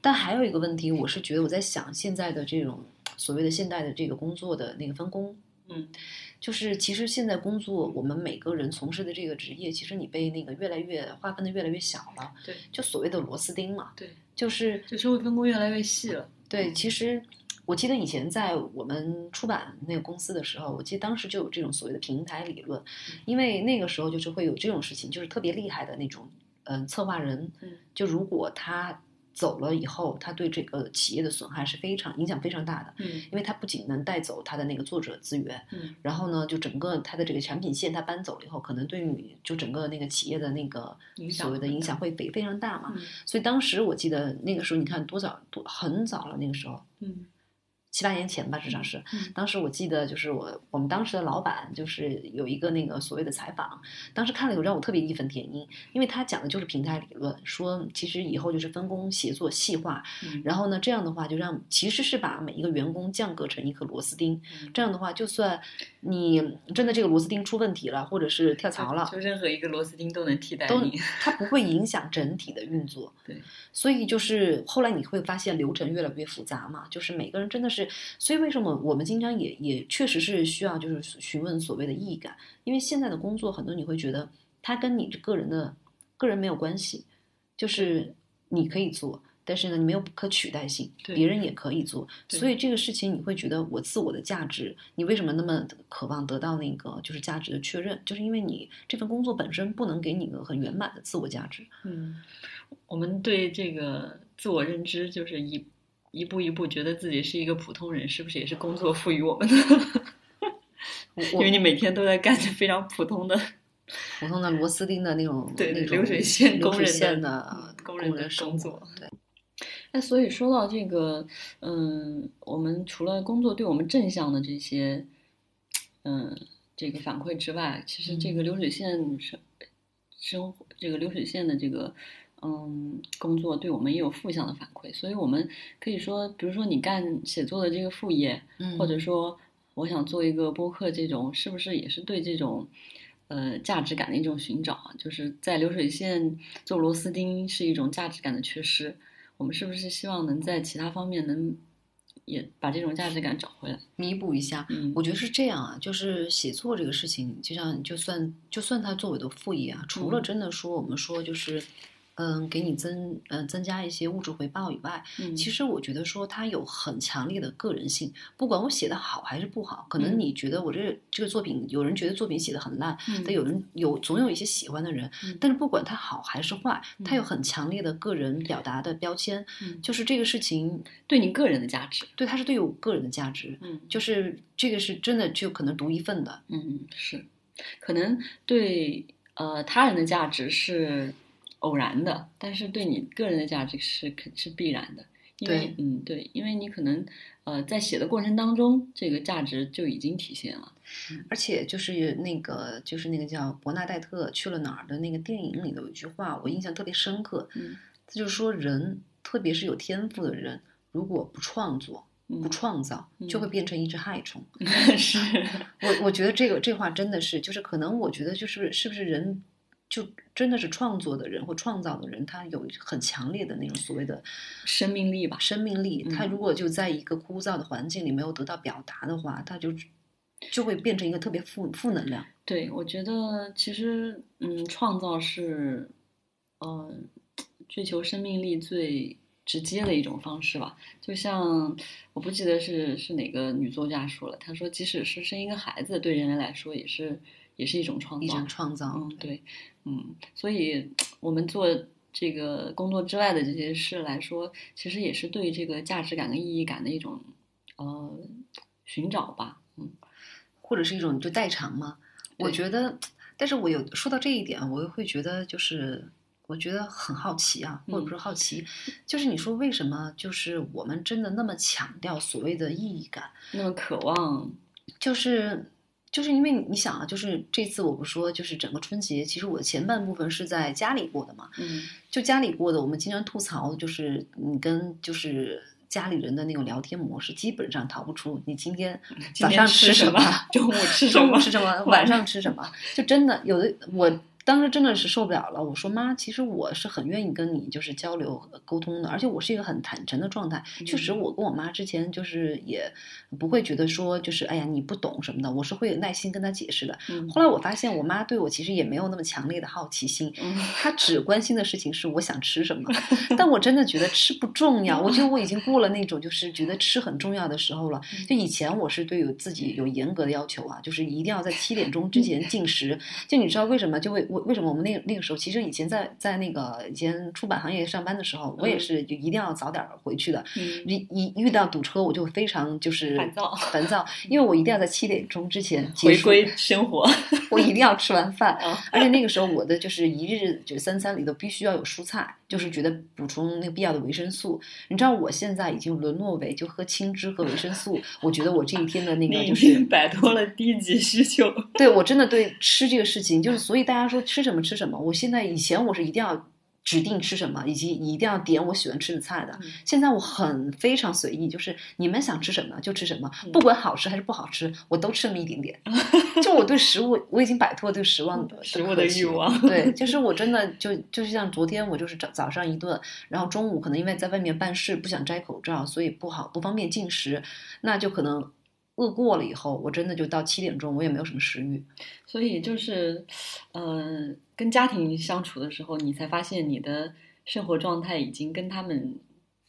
但还有一个问题，我是觉得我在想现在的这种所谓的现代的这个工作的那个分工，嗯，就是其实现在工作我们每个人从事的这个职业，其实你被那个越来越划分的越来越小了，对，就所谓的螺丝钉嘛，对，就是就社会分工越来越细了，对，其实我记得以前在我们出版那个公司的时候，我记得当时就有这种所谓的平台理论，因为那个时候就是会有这种事情，就是特别厉害的那种，嗯、策划人，嗯。就如果他走了以后，他对这个企业的损害是非常影响非常大的，嗯。因为他不仅能带走他的那个作者资源，嗯。然后呢，就整个他的这个产品线他搬走了以后，可能对于就整个那个企业的那个影响所谓的影响会非非常大嘛。嗯。所以当时我记得那个时候，你看多早多很早了，那个时候嗯七八年前吧，至少是。嗯当时我记得就是我我们当时的老板就是有一个那个所谓的采访，当时看了以后让我特别义愤填膺，因为他讲的就是平台理论，说其实以后就是分工协作细化，嗯，然后呢这样的话就让其实是把每一个员工降格成一颗螺丝钉，嗯这样的话就算你真的这个螺丝钉出问题了，或者是跳槽了，就任何一个螺丝钉都能替代都你，它不会影响整体的运作。对，所以就是后来你会发现流程越来越复杂嘛，就是每个人真的是，所以为什么我们经常也也确实是需要就是询问所谓的意义感，因为现在的工作很多你会觉得它跟你个人的个人没有关系，就是你可以做。但是呢，你没有不可取代性，对别人也可以做，所以这个事情你会觉得我自我的价值，你为什么那么渴望得到那个就是价值的确认？就是因为你这份工作本身不能给你一个很圆满的自我价值。嗯，我们对这个自我认知就是一一步一步觉得自己是一个普通人，是不是也是工作赋予我们的？我 因为你每天都在干着非常普通的 普通的螺丝钉的那种那种流水线工人的线的嗯工人的工作对，那所以说到这个，嗯，我们除了工作对我们正向的这些，嗯，这个反馈之外，其实这个流水线生生活，这个流水线的这个，嗯，工作对我们也有负向的反馈。所以我们可以说，比如说你干写作的这个副业，嗯或者说我想做一个播客，这种是不是也是对这种呃价值感的一种寻找啊？就是在流水线做螺丝钉是一种价值感的缺失，我们是不是希望能在其他方面能也把这种价值感找回来。弥补一下。嗯，我觉得是这样啊，就是写作这个事情，就像就算就算它作为的副业啊，除了嗯真的说我们说就是，嗯，给你增嗯增加一些物质回报以外，嗯。其实我觉得说它有很强烈的个人性，不管我写的好还是不好，可能嗯。你觉得我这这个作品，有人觉得作品写的很烂，嗯。但有人有总有一些喜欢的人，嗯。但是不管它好还是坏，它有嗯。很强烈的个人表达的标签，嗯。就是这个事情对你个人的价值。对它是对我个人的价值，嗯。就是这个是真的就可能独一份的，嗯，是，可能对呃他人的价值是偶然的，但是对你个人的价值是肯是必然的。因为对嗯对，因为你可能呃在写的过程当中，这个价值就已经体现了。而且就是那个就是那个叫伯纳戴特去了哪儿的那个电影里头有一句话，我印象特别深刻，嗯他就说人，特别是有天赋的人，如果不创作。不嗯，创造，就会嗯变成一只害虫。是，我我觉得这个这话真的是，就是可能我觉得就是是不是人，就真的是创作的人或创造的人，他有很强烈的那种所谓的生命力吧。生命力。他嗯如果就在一个枯燥的环境里没有得到表达的话，他就就会变成一个特别负负能量。对，我觉得其实，嗯，创造是，呃，追求生命力最直接的一种方式吧。就像我不记得是是哪个女作家说了，她说，即使是生一个孩子，对人类来说也是也是一种创造一。种创造，嗯，对，嗯，所以我们做这个工作之外的这些事来说，其实也是对这个价值感跟意义感的一种呃寻找吧。嗯或者是一种就代偿嘛。我觉得，但是我有说到这一点，我又会觉得就是。我觉得很好奇啊，或者不是好奇，就是你说为什么就是我们真的那么强调所谓的意义感？那么渴望，就是就是因为你想啊，就是这次我不说，就是整个春节，其实我的前半部分是在家里过的嘛，嗯。就家里过的，我们经常吐槽，就是你跟就是家里人的那种聊天模式，基本上逃不出你今天早上吃什什么？中午吃什么？中午吃什么，晚上吃什么，就真的有的我。当时真的是受不了了，我说妈，其实我是很愿意跟你就是交流沟通的，而且我是一个很坦诚的状态。确实，嗯我跟我妈之前就是也不会觉得说就是哎呀你不懂什么的，我是会有耐心跟她解释的。嗯后来我发现我妈对我其实也没有那么强烈的好奇心，嗯她只关心的事情是我想吃什么。但我真的觉得吃不重要，我觉得我已经过了那种就是觉得吃很重要的时候了。就以前我是对有自己有严格的要求啊，就是一定要在七点钟之前进食。就你知道为什么？就为为为什么我们那那个时候，其实以前在在那个以前出版行业上班的时候，我也嗯是就一定要早点回去的。嗯一一遇到堵车，我就非常就是烦躁烦躁，因为我一定要在七点钟之前结束回归生活。我一定要吃完饭啊，而且那个时候我的就是一日就三餐里头必须要有蔬菜，就是觉得补充那个必要的维生素。你知道我现在已经沦落为就喝青汁和维生素，我觉得我这一天的那个就是摆脱了低级需求。对我真的对吃这个事情，就是所以大家说吃什么吃什么，我现在以前我是一定要。指定吃什么，以及一定要点我喜欢吃的菜的。嗯现在我很非常随意，就是你们想吃什么就吃什么，嗯不管好吃还是不好吃，我都吃那么一点点。就我对食物，我已经摆脱对食望的食物的欲望对，就是我真的就就是像昨天我就是早早上一顿，然后中午可能因为在外面办事不想摘口罩，所以不好不方便进食，那就可能饿过了以后，我真的就到七点钟我也没有什么食欲。所以就是，呃，跟家庭相处的时候，你才发现你的生活状态已经跟他们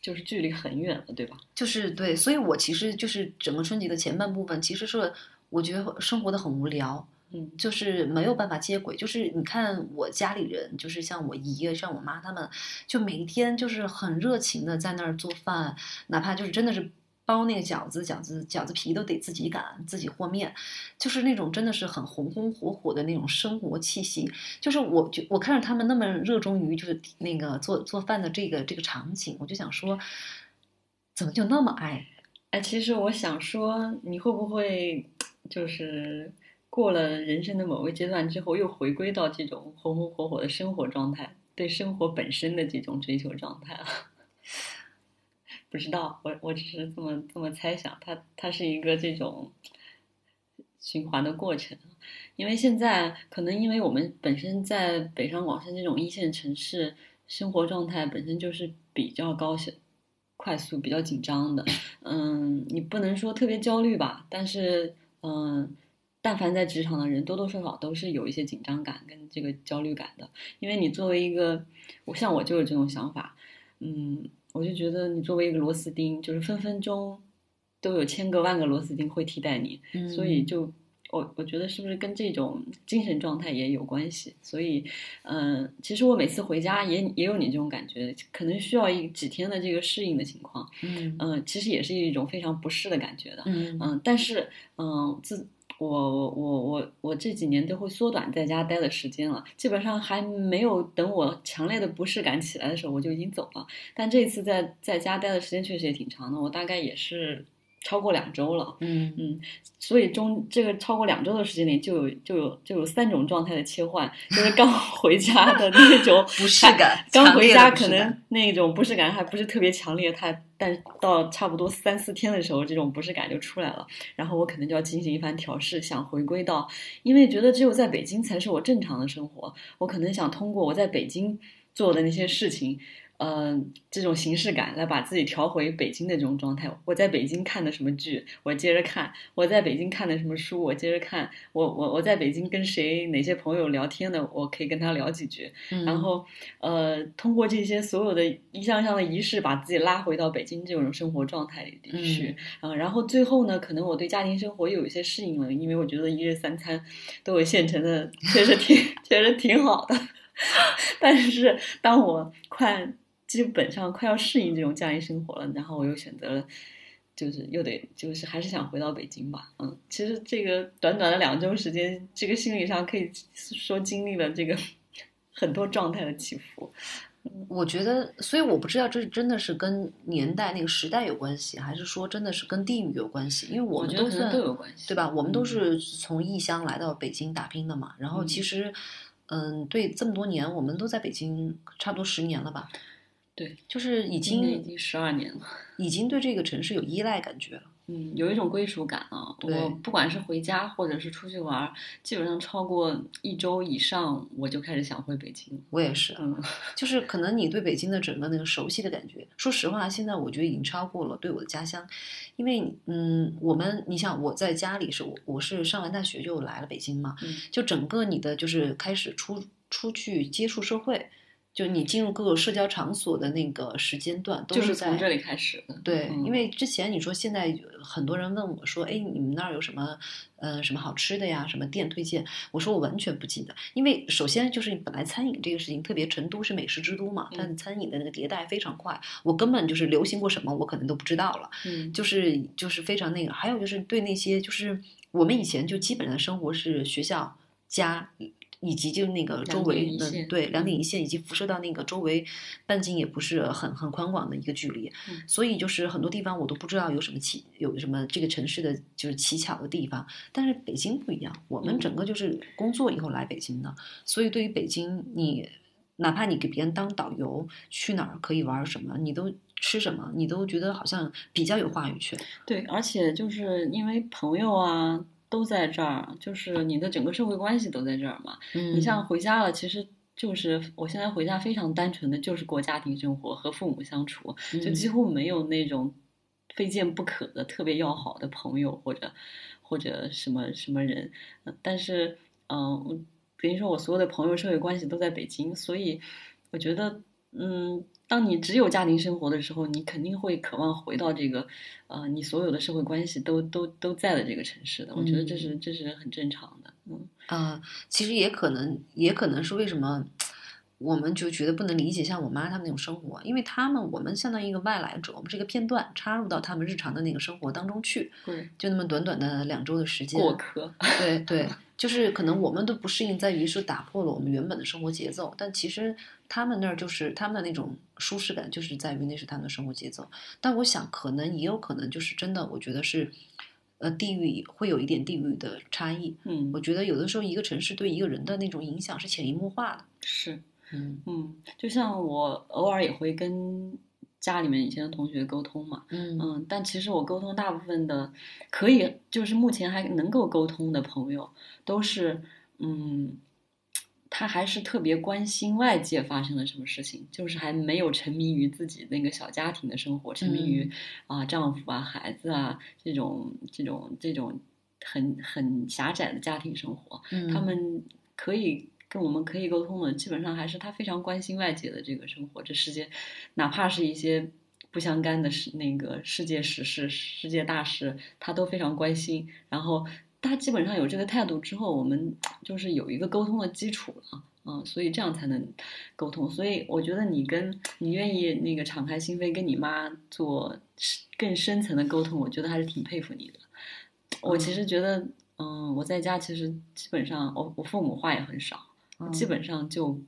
就是距离很远了，对吧？就是对，所以我其实就是整个春节的前半部分，其实是我觉得生活的很无聊，嗯就是没有办法接轨。就是你看我家里人，就是像我姨、像我妈他们，就每一天就是很热情的在那儿做饭，哪怕就是真的是。包那个饺子，饺子饺子皮都得自己擀，自己和面，就是那种真的是很红红火火的那种生活气息。就是我就我看着他们那么热衷于就是那个做做饭的这个这个场景，我就想说，怎么就那么爱？哎，其实我想说，你会不会就是过了人生的某个阶段之后，又回归到这种红红火火的生活状态，对生活本身的这种追求状态啊？不知道，我我只是这么这么猜想，它它是一个这种循环的过程。因为现在可能因为我们本身在北上广深这种一线城市，生活状态本身就是比较高效、快速、比较紧张的。嗯，你不能说特别焦虑吧，但是嗯，但凡在职场的人，多多少少都是有一些紧张感跟这个焦虑感的。因为你作为一个，我像我就有这种想法，嗯，我就觉得你作为一个螺丝钉，就是分分钟都有千个万个螺丝钉会替代你，嗯所以就我我觉得是不是跟这种精神状态也有关系？所以，嗯、其实我每次回家也也有你这种感觉，可能需要一几天的这个适应的情况，嗯。嗯、其实也是一种非常不适的感觉的，嗯。嗯，但是嗯，自我我我我我这几年都会缩短在家待的时间了，基本上还没有等我强烈的不适感起来的时候，我就已经走了。但这次在在家待的时间确实也挺长的，我大概也是超过两周了。嗯嗯，所以中这个超过两周的时间里，就有就有就有三种状态的切换，就是刚 回家的那种不适感刚回家可能那种不适感还不是特别强烈，它但到差不多三四天的时候，这种不适感就出来了，然后我可能就要进行一番调试，想回归到，因为觉得只有在北京才是我正常的生活，我可能想通过我在北京做的那些事情。嗯，这种形式感来把自己调回北京的这种状态。我在北京看的什么剧，我接着看；我在北京看的什么书，我接着看。我我我在北京跟谁哪些朋友聊天的，我可以跟他聊几句。嗯然后呃，通过这些所有的一项项的仪式，把自己拉回到北京这种生活状态里去。啊、然后最后呢，可能我对家庭生活又有一些适应了，因为我觉得一日三餐都有现成的，确实挺 确实挺好的。但是当我快基本上快要适应这种家庭生活了，然后我又选择了。就是又得就是还是想回到北京吧，嗯，其实这个短短的两周时间，这个心理上可以说经历了这个很多状态的起伏，我觉得，所以我不知道这真的是跟年代那个时代有关系，还是说真的是跟地域有关系？因为我我们都算觉得可能都有关系，对吧？我们都嗯是从异乡来到北京打拼的嘛。然后其嗯实，嗯，对，这么多年我们都在北京，差不多十年了吧？对，就是已经已经十二年了。已经对这个城市有依赖感觉了。嗯，有一种归属感啊！对我不管是回家或者是出去玩儿，基本上超过一周以上，我就开始想回北京。我也是，嗯，就是可能你对北京的整个那个熟悉的感觉，说实话，现在我觉得已经超过了对我的家乡，因为嗯，我们你想我在家里是我我是上完大学就来了北京嘛，嗯就整个你的就是开始出出去接触社会，就你进入各个社交场所的那个时间段都就是从这里开始的。对，嗯因为之前你说现在很多人问我说，哎，你们那儿有什么呃什么好吃的呀？什么店推荐？我说我完全不记得，因为首先就是本来餐饮这个事情，特别成都是美食之都嘛，它的嗯餐饮的那个迭代非常快，我根本就是流行过什么，我可能都不知道了。嗯，就是就是非常那个，还有就是对那些就是我们以前就基本上生活是学校家。以及就那个周围的对两点嗯一线，以及辐射到那个周围半径也不是很很宽广的一个距离，嗯所以就是很多地方我都不知道有什么奇有什么这个城市的就是奇巧的地方。但是北京不一样，我们嗯整个就是工作以后来北京的，所以对于北京，你哪怕你给别人当导游，去哪儿可以玩什么，你都吃什么，你都觉得好像比较有话语权。对，而且就是因为朋友啊都在这儿，就是你的整个社会关系都在这儿嘛。嗯你像回家了，其实就是我现在回家非常单纯的就是过家庭生活，和父母相处，就几乎没有那种非见不可的特别要好的朋友或者或者什么什么人。呃但是，嗯、我等于说我所有的朋友社会关系都在北京，所以我觉得，嗯。当你只有家庭生活的时候，你肯定会渴望回到这个，呃，你所有的社会关系都都都在的这个城市的。我觉得这是这是很正常的，嗯。啊、其实也可能，也可能是为什么我们就觉得不能理解像我妈他们那种生活，因为他们我们相当于一个外来者，我们是一个片段，插入到他们日常的那个生活当中去，对，就那么短短的两周的时间，过客。对对，就是可能我们都不适应，在于是打破了我们原本的生活节奏，但其实他们那儿就是他们的那种舒适感，就是在于那是他们的生活节奏。但我想，可能也有可能就是真的，我觉得是，呃，地域会有一点地域的差异。嗯我，觉得有的时候一个城市对一个人的那种影响是潜移默化的。是，嗯。嗯，就像我偶尔也会跟家里面以前的同学沟通嘛，嗯。嗯，但其实我沟通大部分的可以，就是目前还能够沟通的朋友，都是，嗯，他还是特别关心外界发生了什么事情，就是还没有沉迷于自己那个小家庭的生活，沉迷于啊、丈夫啊、孩子啊这种这种这种很很狭窄的家庭生活。嗯，他们可以跟我们可以沟通的，基本上还是他非常关心外界的这个生活，这世界，哪怕是一些不相干的事，那个世界时事、世界大事，他都非常关心。然后他基本上有这个态度之后，我们就是有一个沟通的基础了。嗯，所以这样才能沟通。所以我觉得你跟你愿意那个敞开心扉跟你妈做更深层的沟通，我觉得还是挺佩服你的。我其实觉得，嗯，我在家其实基本上，我我父母话也很少，嗯基本上就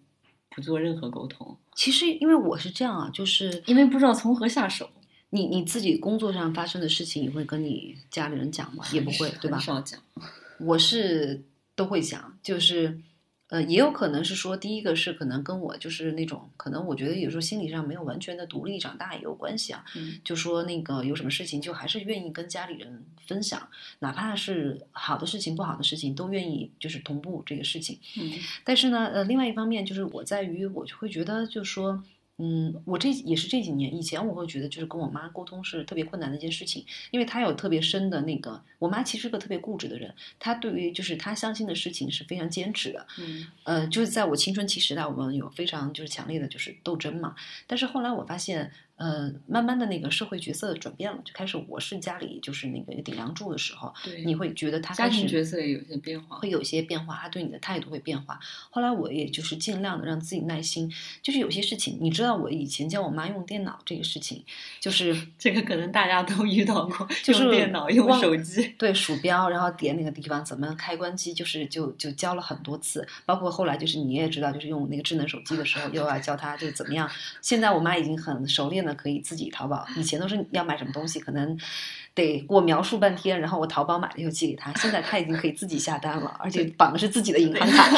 不做任何沟通，其实因为我是这样啊，就是因为不知道从何下手，你你自己工作上发生的事情，你会跟你家里人讲吗？也不会，对吧？少讲。我是都会讲，就是呃，也有可能是说，第一个是可能跟我就是那种，可能我觉得有时候心理上没有完全的独立长大也有关系啊。嗯就说那个有什么事情，就还是愿意跟家里人分享，哪怕是好的事情、不好的事情，都愿意就是同步这个事情。嗯但是呢，呃，另外一方面就是我在于，我就会觉得，就是说，嗯，我这也是这几年，以前我会觉得，就是跟我妈沟通是特别困难的一件事情，因为她有特别深的那个，我妈其实是个特别固执的人，她对于就是她相信的事情是非常坚持的，嗯呃，就是在我青春期时代，我们有非常就是强烈的就是斗争嘛。但是后来我发现，呃，慢慢的那个社会角色转变了，就开始我是家里就是那个顶梁柱的时候，对，你会觉得他家庭角色也有些变化。会有一些变化，他对你的态度会变化。后来我也就是尽量的让自己耐心，就是有些事情，你知道我以前教我妈用电脑这个事情，就是 这个可能大家都遇到过，就是用电脑、用手机。对鼠标，然后点那个地方怎么开关机，就是就就教了很多次，包括后来就是你也知道，就是用那个智能手机的时候，又要教他就怎么样。现在我妈已经很熟练的可以自己淘宝，以前都是要买什么东西，可能得给我描述半天，然后我淘宝买了又寄给他，现在他已经可以自己下单了，而且绑的是自己的银行卡。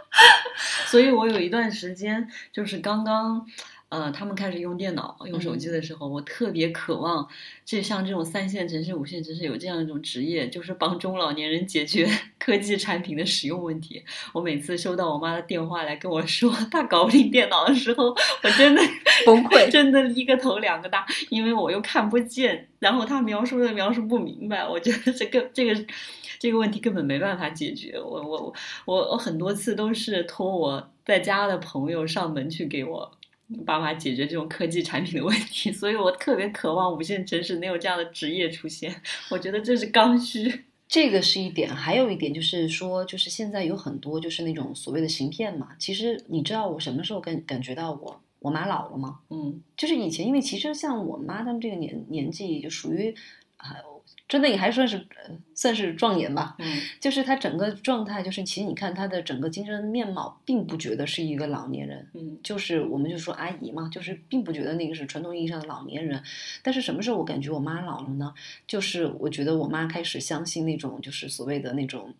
所以我有一段时间就是刚刚。呃，他们开始用电脑、用手机的时候，我特别渴望，这像这种三线城市、五线城市有这样一种职业，就是帮中老年人解决 科技产品的使用问题。我每次收到我妈的电话来跟我说她搞不定电脑的时候，我真的 崩溃真的一个头两个大，因为我又看不见，然后她描述的描述不明白，我觉得这个这个这个问题根本没办法解决。我我我我很多次都是托我在家的朋友上门去给我。爸妈解决这种科技产品的问题，所以我特别渴望无线城市能有这样的职业出现。我觉得这是刚需。这个是一点，还有一点就是说，就是现在有很多就是那种所谓的行骗嘛。其实你知道我什么时候感感觉到我我妈老了吗？嗯就是以前，因为其实像我妈他们这个年年纪，就属于啊、真的也还算是呃算是壮年吧。嗯就是他整个状态，就是其实你看他的整个精神面貌，并不觉得是一个老年人。嗯就是我们就说阿姨嘛，就是并不觉得那个是传统意义上的老年人。但是什么时候我感觉我妈老了呢？就是我觉得我妈开始相信那种就是所谓的那种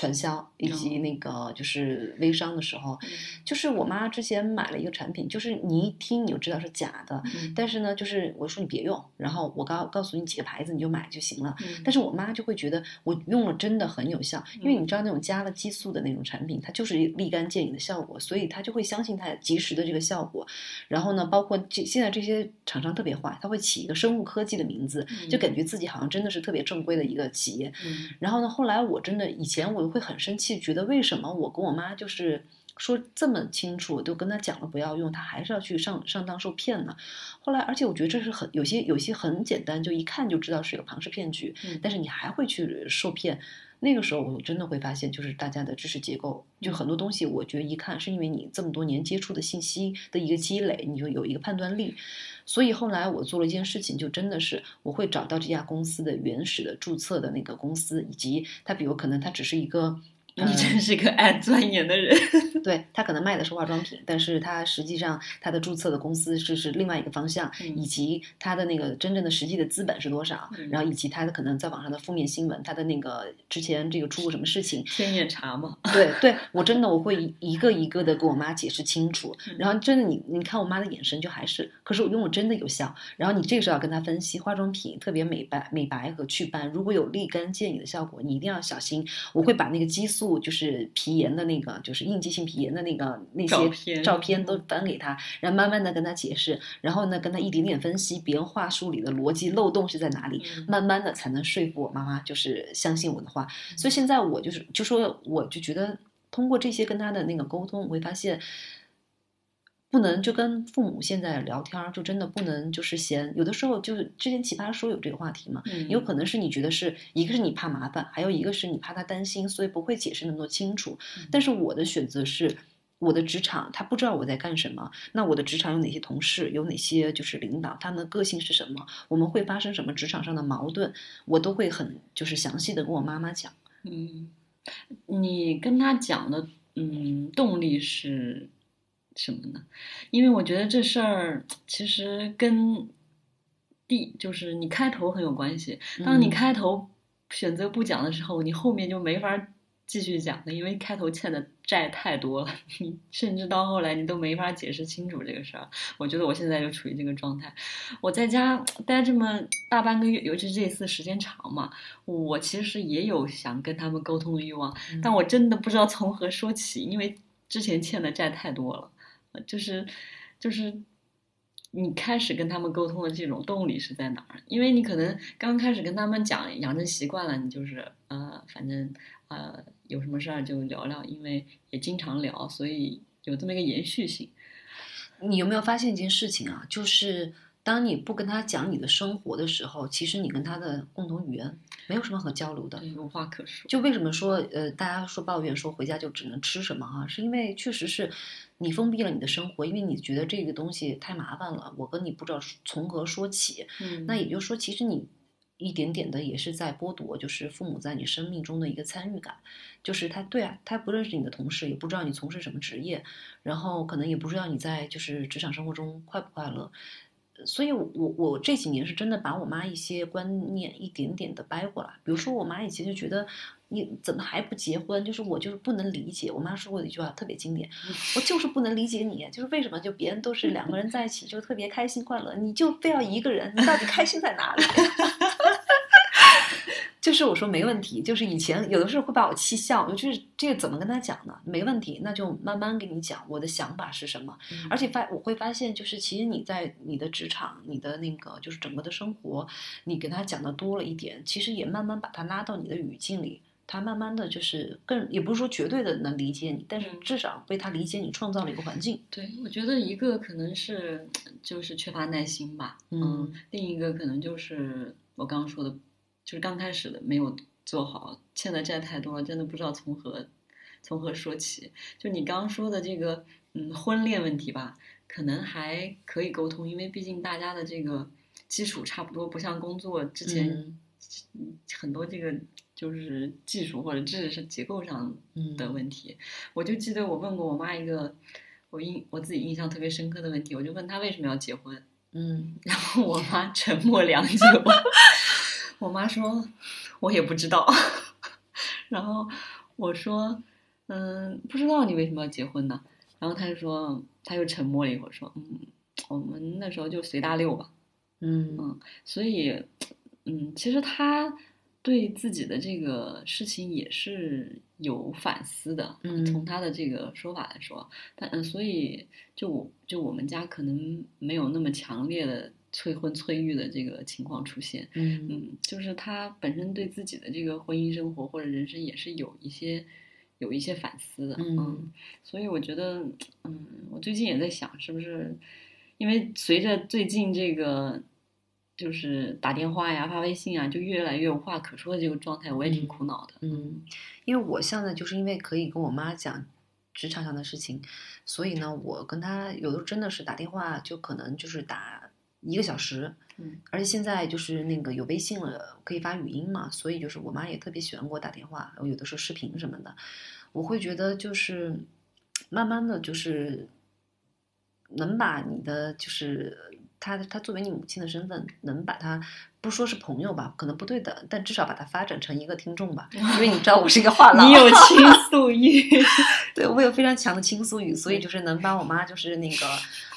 传销以及那个就是微商的时候，就是我妈之前买了一个产品，就是你一听你就知道是假的，嗯但是呢，就是我说你别用，然后我告告诉你几个牌子，你就买就行了。嗯但是我妈就会觉得我用了真的很有效，因为你知道那种加了激素的那种产品，它就是立竿见影的效果，所以她就会相信它及时的这个效果。然后呢，包括这现在这些厂商特别坏，他会起一个生物科技的名字，就感觉自己好像真的是特别正规的一个企业。嗯然后呢，后来我真的以前我会很生气，觉得为什么我跟我妈就是说这么清楚，都跟她讲了不要用，她还是要去上上当受骗呢？后来，而且我觉得这是很有些有些很简单，就一看就知道是一个庞氏骗局，嗯但是你还会去受骗。那个时候，我真的会发现，就是大家的知识结构，就很多东西，我觉得一看是因为你这么多年接触的信息的一个积累，你就有一个判断力。所以后来我做了一件事情，就真的是我会找到这家公司的原始的注册的那个公司，以及它，比如可能它只是一个。你真是个爱钻研的人。对他可能卖的是化妆品，但是他实际上他的注册的公司是是另外一个方向，嗯。以及他的那个真正的实际的资本是多少，嗯。然后以及他的可能在网上的负面新闻，他的那个之前这个出过什么事情，天眼查嘛，对对，我真的我会一个一个的跟我妈解释清楚，嗯。然后真的你你看我妈的眼神就还是，可是我用我真的有效，然后你这个时候要跟她分析化妆品特别美白美白和祛斑，如果有立竿见影的效果，你一定要小心，我会把那个激素副就是皮炎的那个，就是应激性皮炎的那个那照些片照片都嗯翻给他，然后慢慢的跟他解释，然后呢跟他一点点分析别人话术里的逻辑漏洞是在哪里，嗯慢慢的才能说服我妈妈就是相信我的话。所以现在我就是就说我就觉得通过这些跟他的那个沟通，我会发现。不能就跟父母现在聊天儿，就真的不能就是嫌。有的时候就是之前奇葩说有这个话题嘛，嗯有可能是你觉得是一个是你怕麻烦，还有一个是你怕他担心，所以不会解释那么多清楚。但是我的选择是，我的职场他不知道我在干什么，那我的职场有哪些同事，有哪些就是领导，他们的个性是什么，我们会发生什么职场上的矛盾，我都会很就是详细的跟我妈妈讲。嗯，你跟他讲的嗯动力是什么呢？因为我觉得这事儿其实跟第就是你开头很有关系。当你嗯开头选择不讲的时候，你后面就没法继续讲了，因为开头欠的债太多了，你甚至到后来你都没法解释清楚这个事儿。我觉得我现在就处于这个状态。我在家待这么大半个月，尤其是这次时间长嘛，我其实也有想跟他们沟通的欲望，嗯但我真的不知道从何说起，因为之前欠的债太多了，呃就是就是你开始跟他们沟通的这种动力是在哪儿？因为你可能刚开始跟他们讲，养成习惯了，你就是呃，反正呃有什么事儿就聊聊，因为也经常聊，所以有这么一个延续性。你有没有发现一件事情啊？就是当你不跟他讲你的生活的时候，其实你跟他的共同语言没有什么可交流的。无话可说。就为什么说呃，大家说抱怨说回家就只能吃什么哈、是因为确实是你封闭了你的生活，因为你觉得这个东西太麻烦了，我跟你不知道从何说起。嗯，那也就是说，其实你一点点的也是在剥夺，就是父母在你生命中的一个参与感。就是他对啊，他不认识你的同事，也不知道你从事什么职业，然后可能也不知道你在就是职场生活中快不快乐。所以我，我我这几年是真的把我妈一些观念一点点的掰过来。比如说，我妈以前就觉得你怎么还不结婚？就是我就是不能理解。我妈说过的一句话特别经典，我就是不能理解你，就是为什么就别人都是两个人在一起就特别开心快乐，你就非要一个人，你到底开心在哪里？就是我说没问题，就是以前有的时候会把我气笑，我就是这个怎么跟他讲呢？没问题，那就慢慢给你讲我的想法是什么。嗯而且发我会发现，就是其实你在你的职场、你的那个就是整个的生活，你跟他讲的多了一点，其实也慢慢把他拉到你的语境里，他慢慢的就是更也不是说绝对的能理解你，但是嗯至少为他理解你创造了一个环境。对，我觉得一个可能是就是缺乏耐心吧，嗯另一个可能就是我刚刚说的，就是刚开始的没有做好，欠的债太多了，真的不知道从何从何说起。就你刚刚说的这个，嗯，婚恋问题吧，可能还可以沟通，因为毕竟大家的这个基础差不多，不像工作之前、嗯嗯很多这个就是技术或者知识结构上嗯的问题。我就记得我问过我妈一个我印我自己印象特别深刻的问题，我就问她为什么要结婚，嗯然后我妈沉默良久，我妈说我也不知道，然后我说嗯不知道你为什么要结婚呢？然后她就说她又沉默了一会儿说嗯我们那时候就随大溜吧。嗯所以，嗯，其实他对自己的这个事情也是有反思的。嗯从他的这个说法来说，但嗯，所以就我就我们家可能没有那么强烈的催婚催育的这个情况出现。嗯嗯，就是他本身对自己的这个婚姻生活或者人生也是有一些有一些反思的。嗯所以我觉得，嗯，我最近也在想，是不是因为随着最近这个就是打电话呀、发微信啊，就越来越无话可说的这个状态，我也挺苦恼的。嗯，因为我现在就是因为可以跟我妈讲职场上的事情，所以呢，我跟她有的时候真的是打电话，就可能就是打一个小时。嗯，而且现在就是那个有微信了，可以发语音嘛，所以就是我妈也特别喜欢给我打电话，有的时候视频什么的，我会觉得就是慢慢的就是能把你的就是她她作为你母亲的身份，能把她不说是朋友吧，可能不对的，但至少把她发展成一个听众吧，因为你知道我是一个话痨，你有倾 诉欲，对我有非常强的倾诉欲，所以就是能把我妈就是那个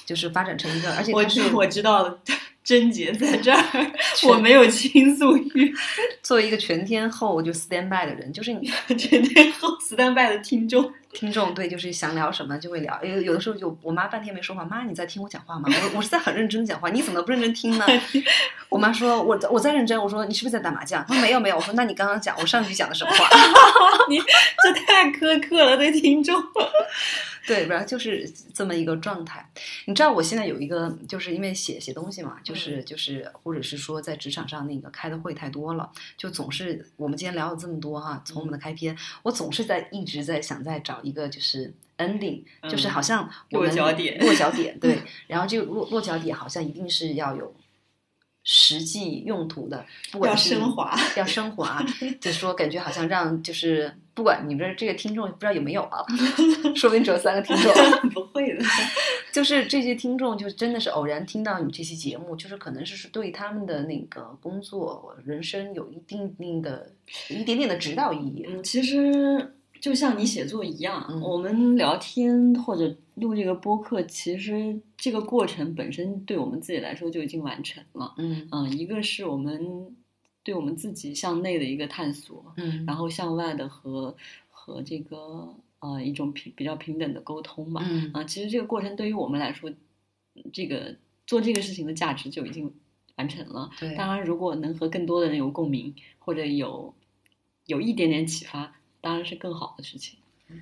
就是发展成一个，而且我知我知道了。症结在这儿，我没有倾诉欲。作为一个全天候就 stand by 的人，就是你全天候 stand by 的听众，听众对，就是想聊什么就会聊。有有的时候就我妈半天没说话，妈你在听我讲话吗？我我是在很认真讲话，你怎么不认真听呢？我妈说我我在认真，我说你是不是在打麻将？她说没有没有，我说那你刚刚讲我上一句讲的什么话？你这太苛刻了，对听众。对，然后就是这么一个状态。你知道我现在有一个，就是因为写写东西嘛，就是就是，或者是说在职场上那个开的会太多了，就总是我们今天聊了这么多哈，从我们的开篇，我总是在一直在想在找一个就是 ending，、就是好像我们落脚点落脚点 对，然后这个落落脚点好像一定是要有。实际用途的，不管要是升华，要升华，就是说感觉好像让就是不管你们这个听众不知道有没有啊，说不定只有三个听众，不会的。就是这些听众就真的是偶然听到你这期节目，就是可能是对他们的那个工作、人生有一定定的、一点点的指导意义。嗯，其实就像你写作一样，嗯我们聊天或者录这个播客，其实这个过程本身对我们自己来说就已经完成了。嗯嗯，一个是我们对我们自己向内的一个探索，嗯然后向外的和和这个呃一种平比较平等的沟通吧。嗯啊，其实这个过程对于我们来说，这个做这个事情的价值就已经完成了。对当然，如果能和更多的人有共鸣，或者有有一点点启发，当然是更好的事情。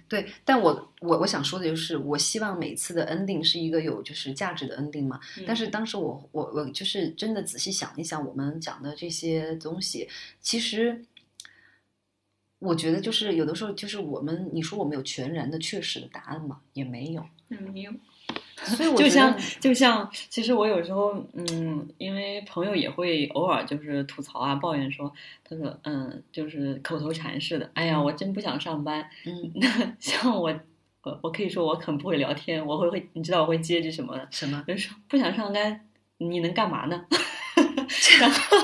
对，但我我我想说的就是，我希望每次的 ending 是一个有就是价值的 ending 嘛。但是当时我我我就是真的仔细想一想，我们讲的这些东西，其实我觉得就是有的时候就是我们你说我们有全然的确实的答案吗？也没有。也，没有。所以我就像就像，其实我有时候，嗯，因为朋友也会偶尔就是吐槽啊、抱怨说，他说，嗯，就是口头禅似的，哎呀，我真不想上班。嗯 那像我，我我可以说我很不会聊天，我会会，你知道我会接句什么的，什么就是说不想上班，你能干嘛呢？然后，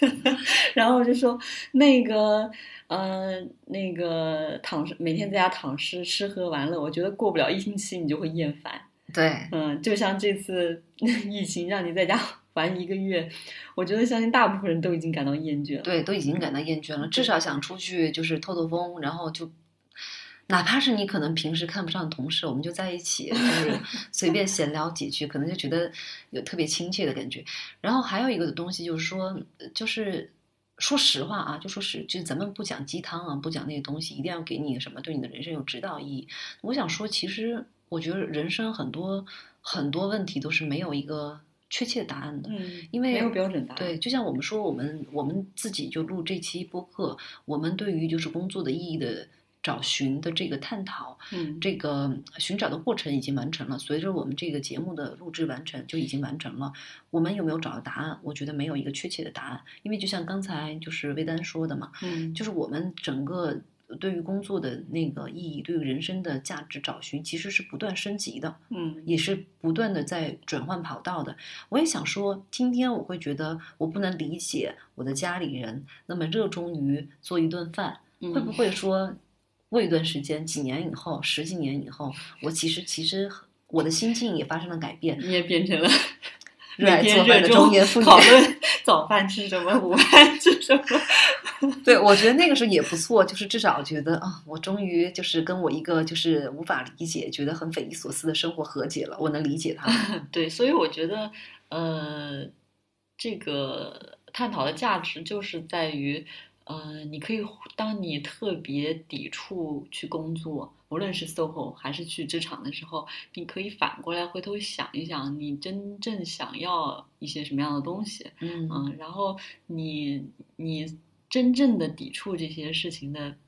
然后我就说那个，呃，那个躺尸，每天在家躺尸，吃喝玩乐，我觉得过不了一星期你就会厌烦。对嗯，就像这次 疫情让你在家玩一个月，我觉得相信大部分人都已经感到厌倦了。对，都已经感到厌倦了，至少想出去就是透透风，然后就。哪怕是你可能平时看不上的同事，我们就在一起，就是 随便闲聊几句，可能就觉得有特别亲切的感觉。然后还有一个东西就是说，呃就是说实话啊，就说是，就咱们不讲鸡汤啊，不讲那些东西，一定要给你什么对你的人生有指导意义。我想说，其实我觉得人生很多很多问题都是没有一个确切答案的。嗯，因为没有标准答案。对，就像我们说，我们我们自己就录这期播客，我们对于就是工作的意义的找寻的这个探讨，嗯，这个寻找的过程已经完成了。随着我们这个节目的录制完成，就已经完成了。我们有没有找到答案？我觉得没有一个确切的答案，因为就像刚才就是魏丹说的嘛，嗯，就是我们整个对于工作的那个意义，对于人生的价值找寻，其实是不断升级的。嗯也是不断的在转换跑道的。我也想说，今天我会觉得我不能理解我的家里人那么热衷于做一顿饭，嗯，会不会说过一段时间，几年以后，十几年以后，我其实其实我的心境也发生了改变，你也变成了热爱做饭的中年妇女。讨论早饭吃什么，午饭吃什么。对，我觉得那个时候也不错，就是至少觉得啊，我终于就是跟我一个就是无法理解、觉得很匪夷所思的生活和解了，我能理解他。对，所以我觉得，呃，这个探讨的价值就是在于，呃，你可以当你特别抵触去工作，无论是 SOHO 还是去职场的时候，你可以反过来回头想一想，你真正想要一些什么样的东西，嗯嗯，然后你你真正的抵触这些事情的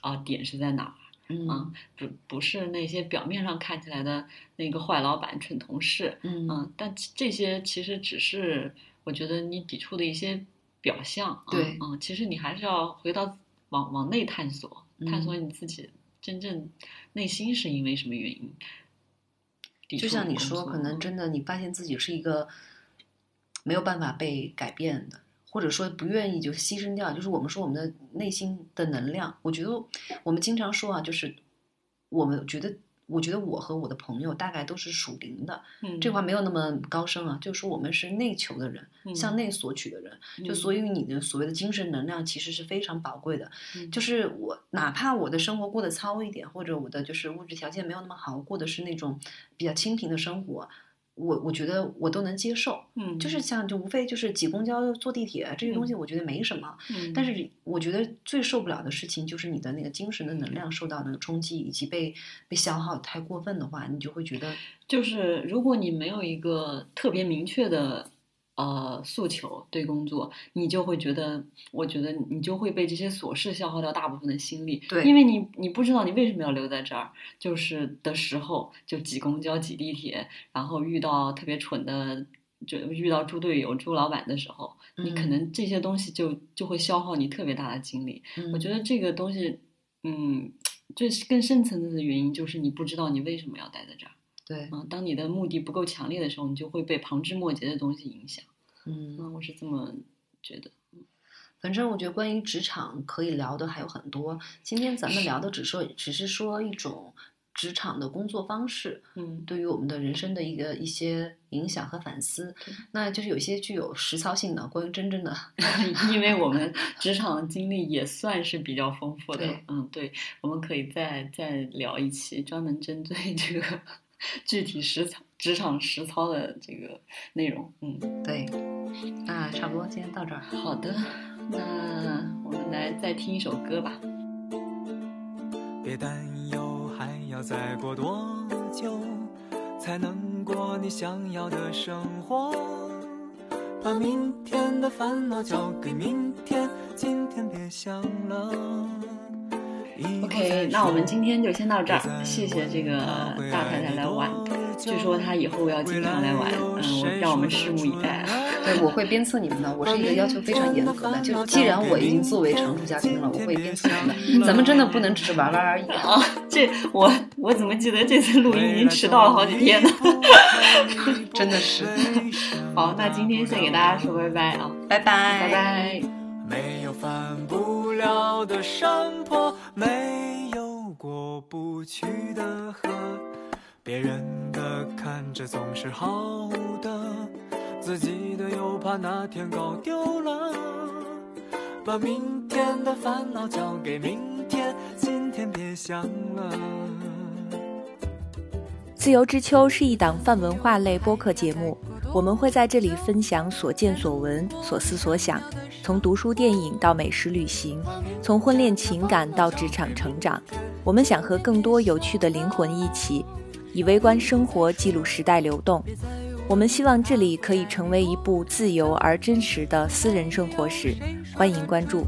啊、点是在哪儿？嗯啊，不不是那些表面上看起来的那个坏老板、蠢同事，嗯嗯，但这些其实只是我觉得你抵触的一些表象，啊对嗯，其实你还是要回到往往内探索，探索嗯你自己真正内心是因为什么原因。就像你说，可能嗯真的你发现自己是一个没有办法被改变的，或者说不愿意就牺牲掉，就是我们说我们的内心的能量。我觉得我们经常说啊，就是我们觉得我觉得我和我的朋友大概都是属灵的，嗯，这话没有那么高深啊，就是说我们是内求的人，嗯向内索取的人，就所以你的所谓的精神能量其实是非常宝贵的。嗯就是我哪怕我的生活过得糙一点，或者我的就是物质条件没有那么好，过的是那种比较清贫的生活，我我觉得我都能接受。嗯，就是像就无非就是挤公交、坐地铁这些东西，我觉得没什么。嗯，但是我觉得最受不了的事情就是你的那个精神的能量受到那个冲击，以及被被消耗太过分的话，你就会觉得就是如果你没有一个特别明确的呃诉求对工作，你就会觉得，我觉得你就会被这些琐事消耗掉大部分的心力。对因为你你不知道你为什么要留在这儿，就是的时候就挤公交、挤地铁，然后遇到特别蠢的。就遇到猪队友、猪老板的时候，你可嗯能这些东西就就会消耗你特别大的精力。嗯我觉得这个东西，嗯，这是更深层次的原因，就是你不知道你为什么要待在这儿。对，嗯，当你的目的不够强烈的时候，你就会被旁枝末节的东西影响。嗯。嗯，我是这么觉得。反正我觉得关于职场可以聊的还有很多。今天咱们聊的只说只是说一种职场的工作方式，嗯，对于我们的人生的一个一些影响和反思。那就是有一些具有实操性的，关于真正的，因为我们职场的经历也算是比较丰富的。嗯，对，我们可以再再聊一期，专门针对这个 具体实操、职场实操的这个内容。嗯，对。那差不多，今天到这儿。好的，那我们来再听一首歌吧。别担忧，还要再过多久才能过你想要的生活？把明天的烦恼交给明天，今天别想了。OK，那我们今天就先到这儿，谢谢这个大太太来玩。据说他以后要经常来玩，嗯，我让我们拭目以待。对，我会鞭策你们的。我是一个要求非常严格的，就既然我已经作为常驻嘉宾了，我会鞭策你们的。咱们真的不能只是玩玩而已。啊，这我我怎么记得这次录音已经迟到了好几天呢？真的是。好，那今天先给大家说拜拜啊，拜拜，拜拜。没有翻不了的山坡，没有过不去的河，别人的看着总是好的，自己的又怕哪天搞丢了。把明天的烦恼交给明天，今天别想了。自由之秋是一档泛文化类播客节目，我们会在这里分享所见所闻、所思所想，从读书电影到美食旅行，从婚恋情感到职场成长。我们想和更多有趣的灵魂一起，以微观生活记录时代流动。我们希望这里可以成为一部自由而真实的私人生活史，欢迎关注。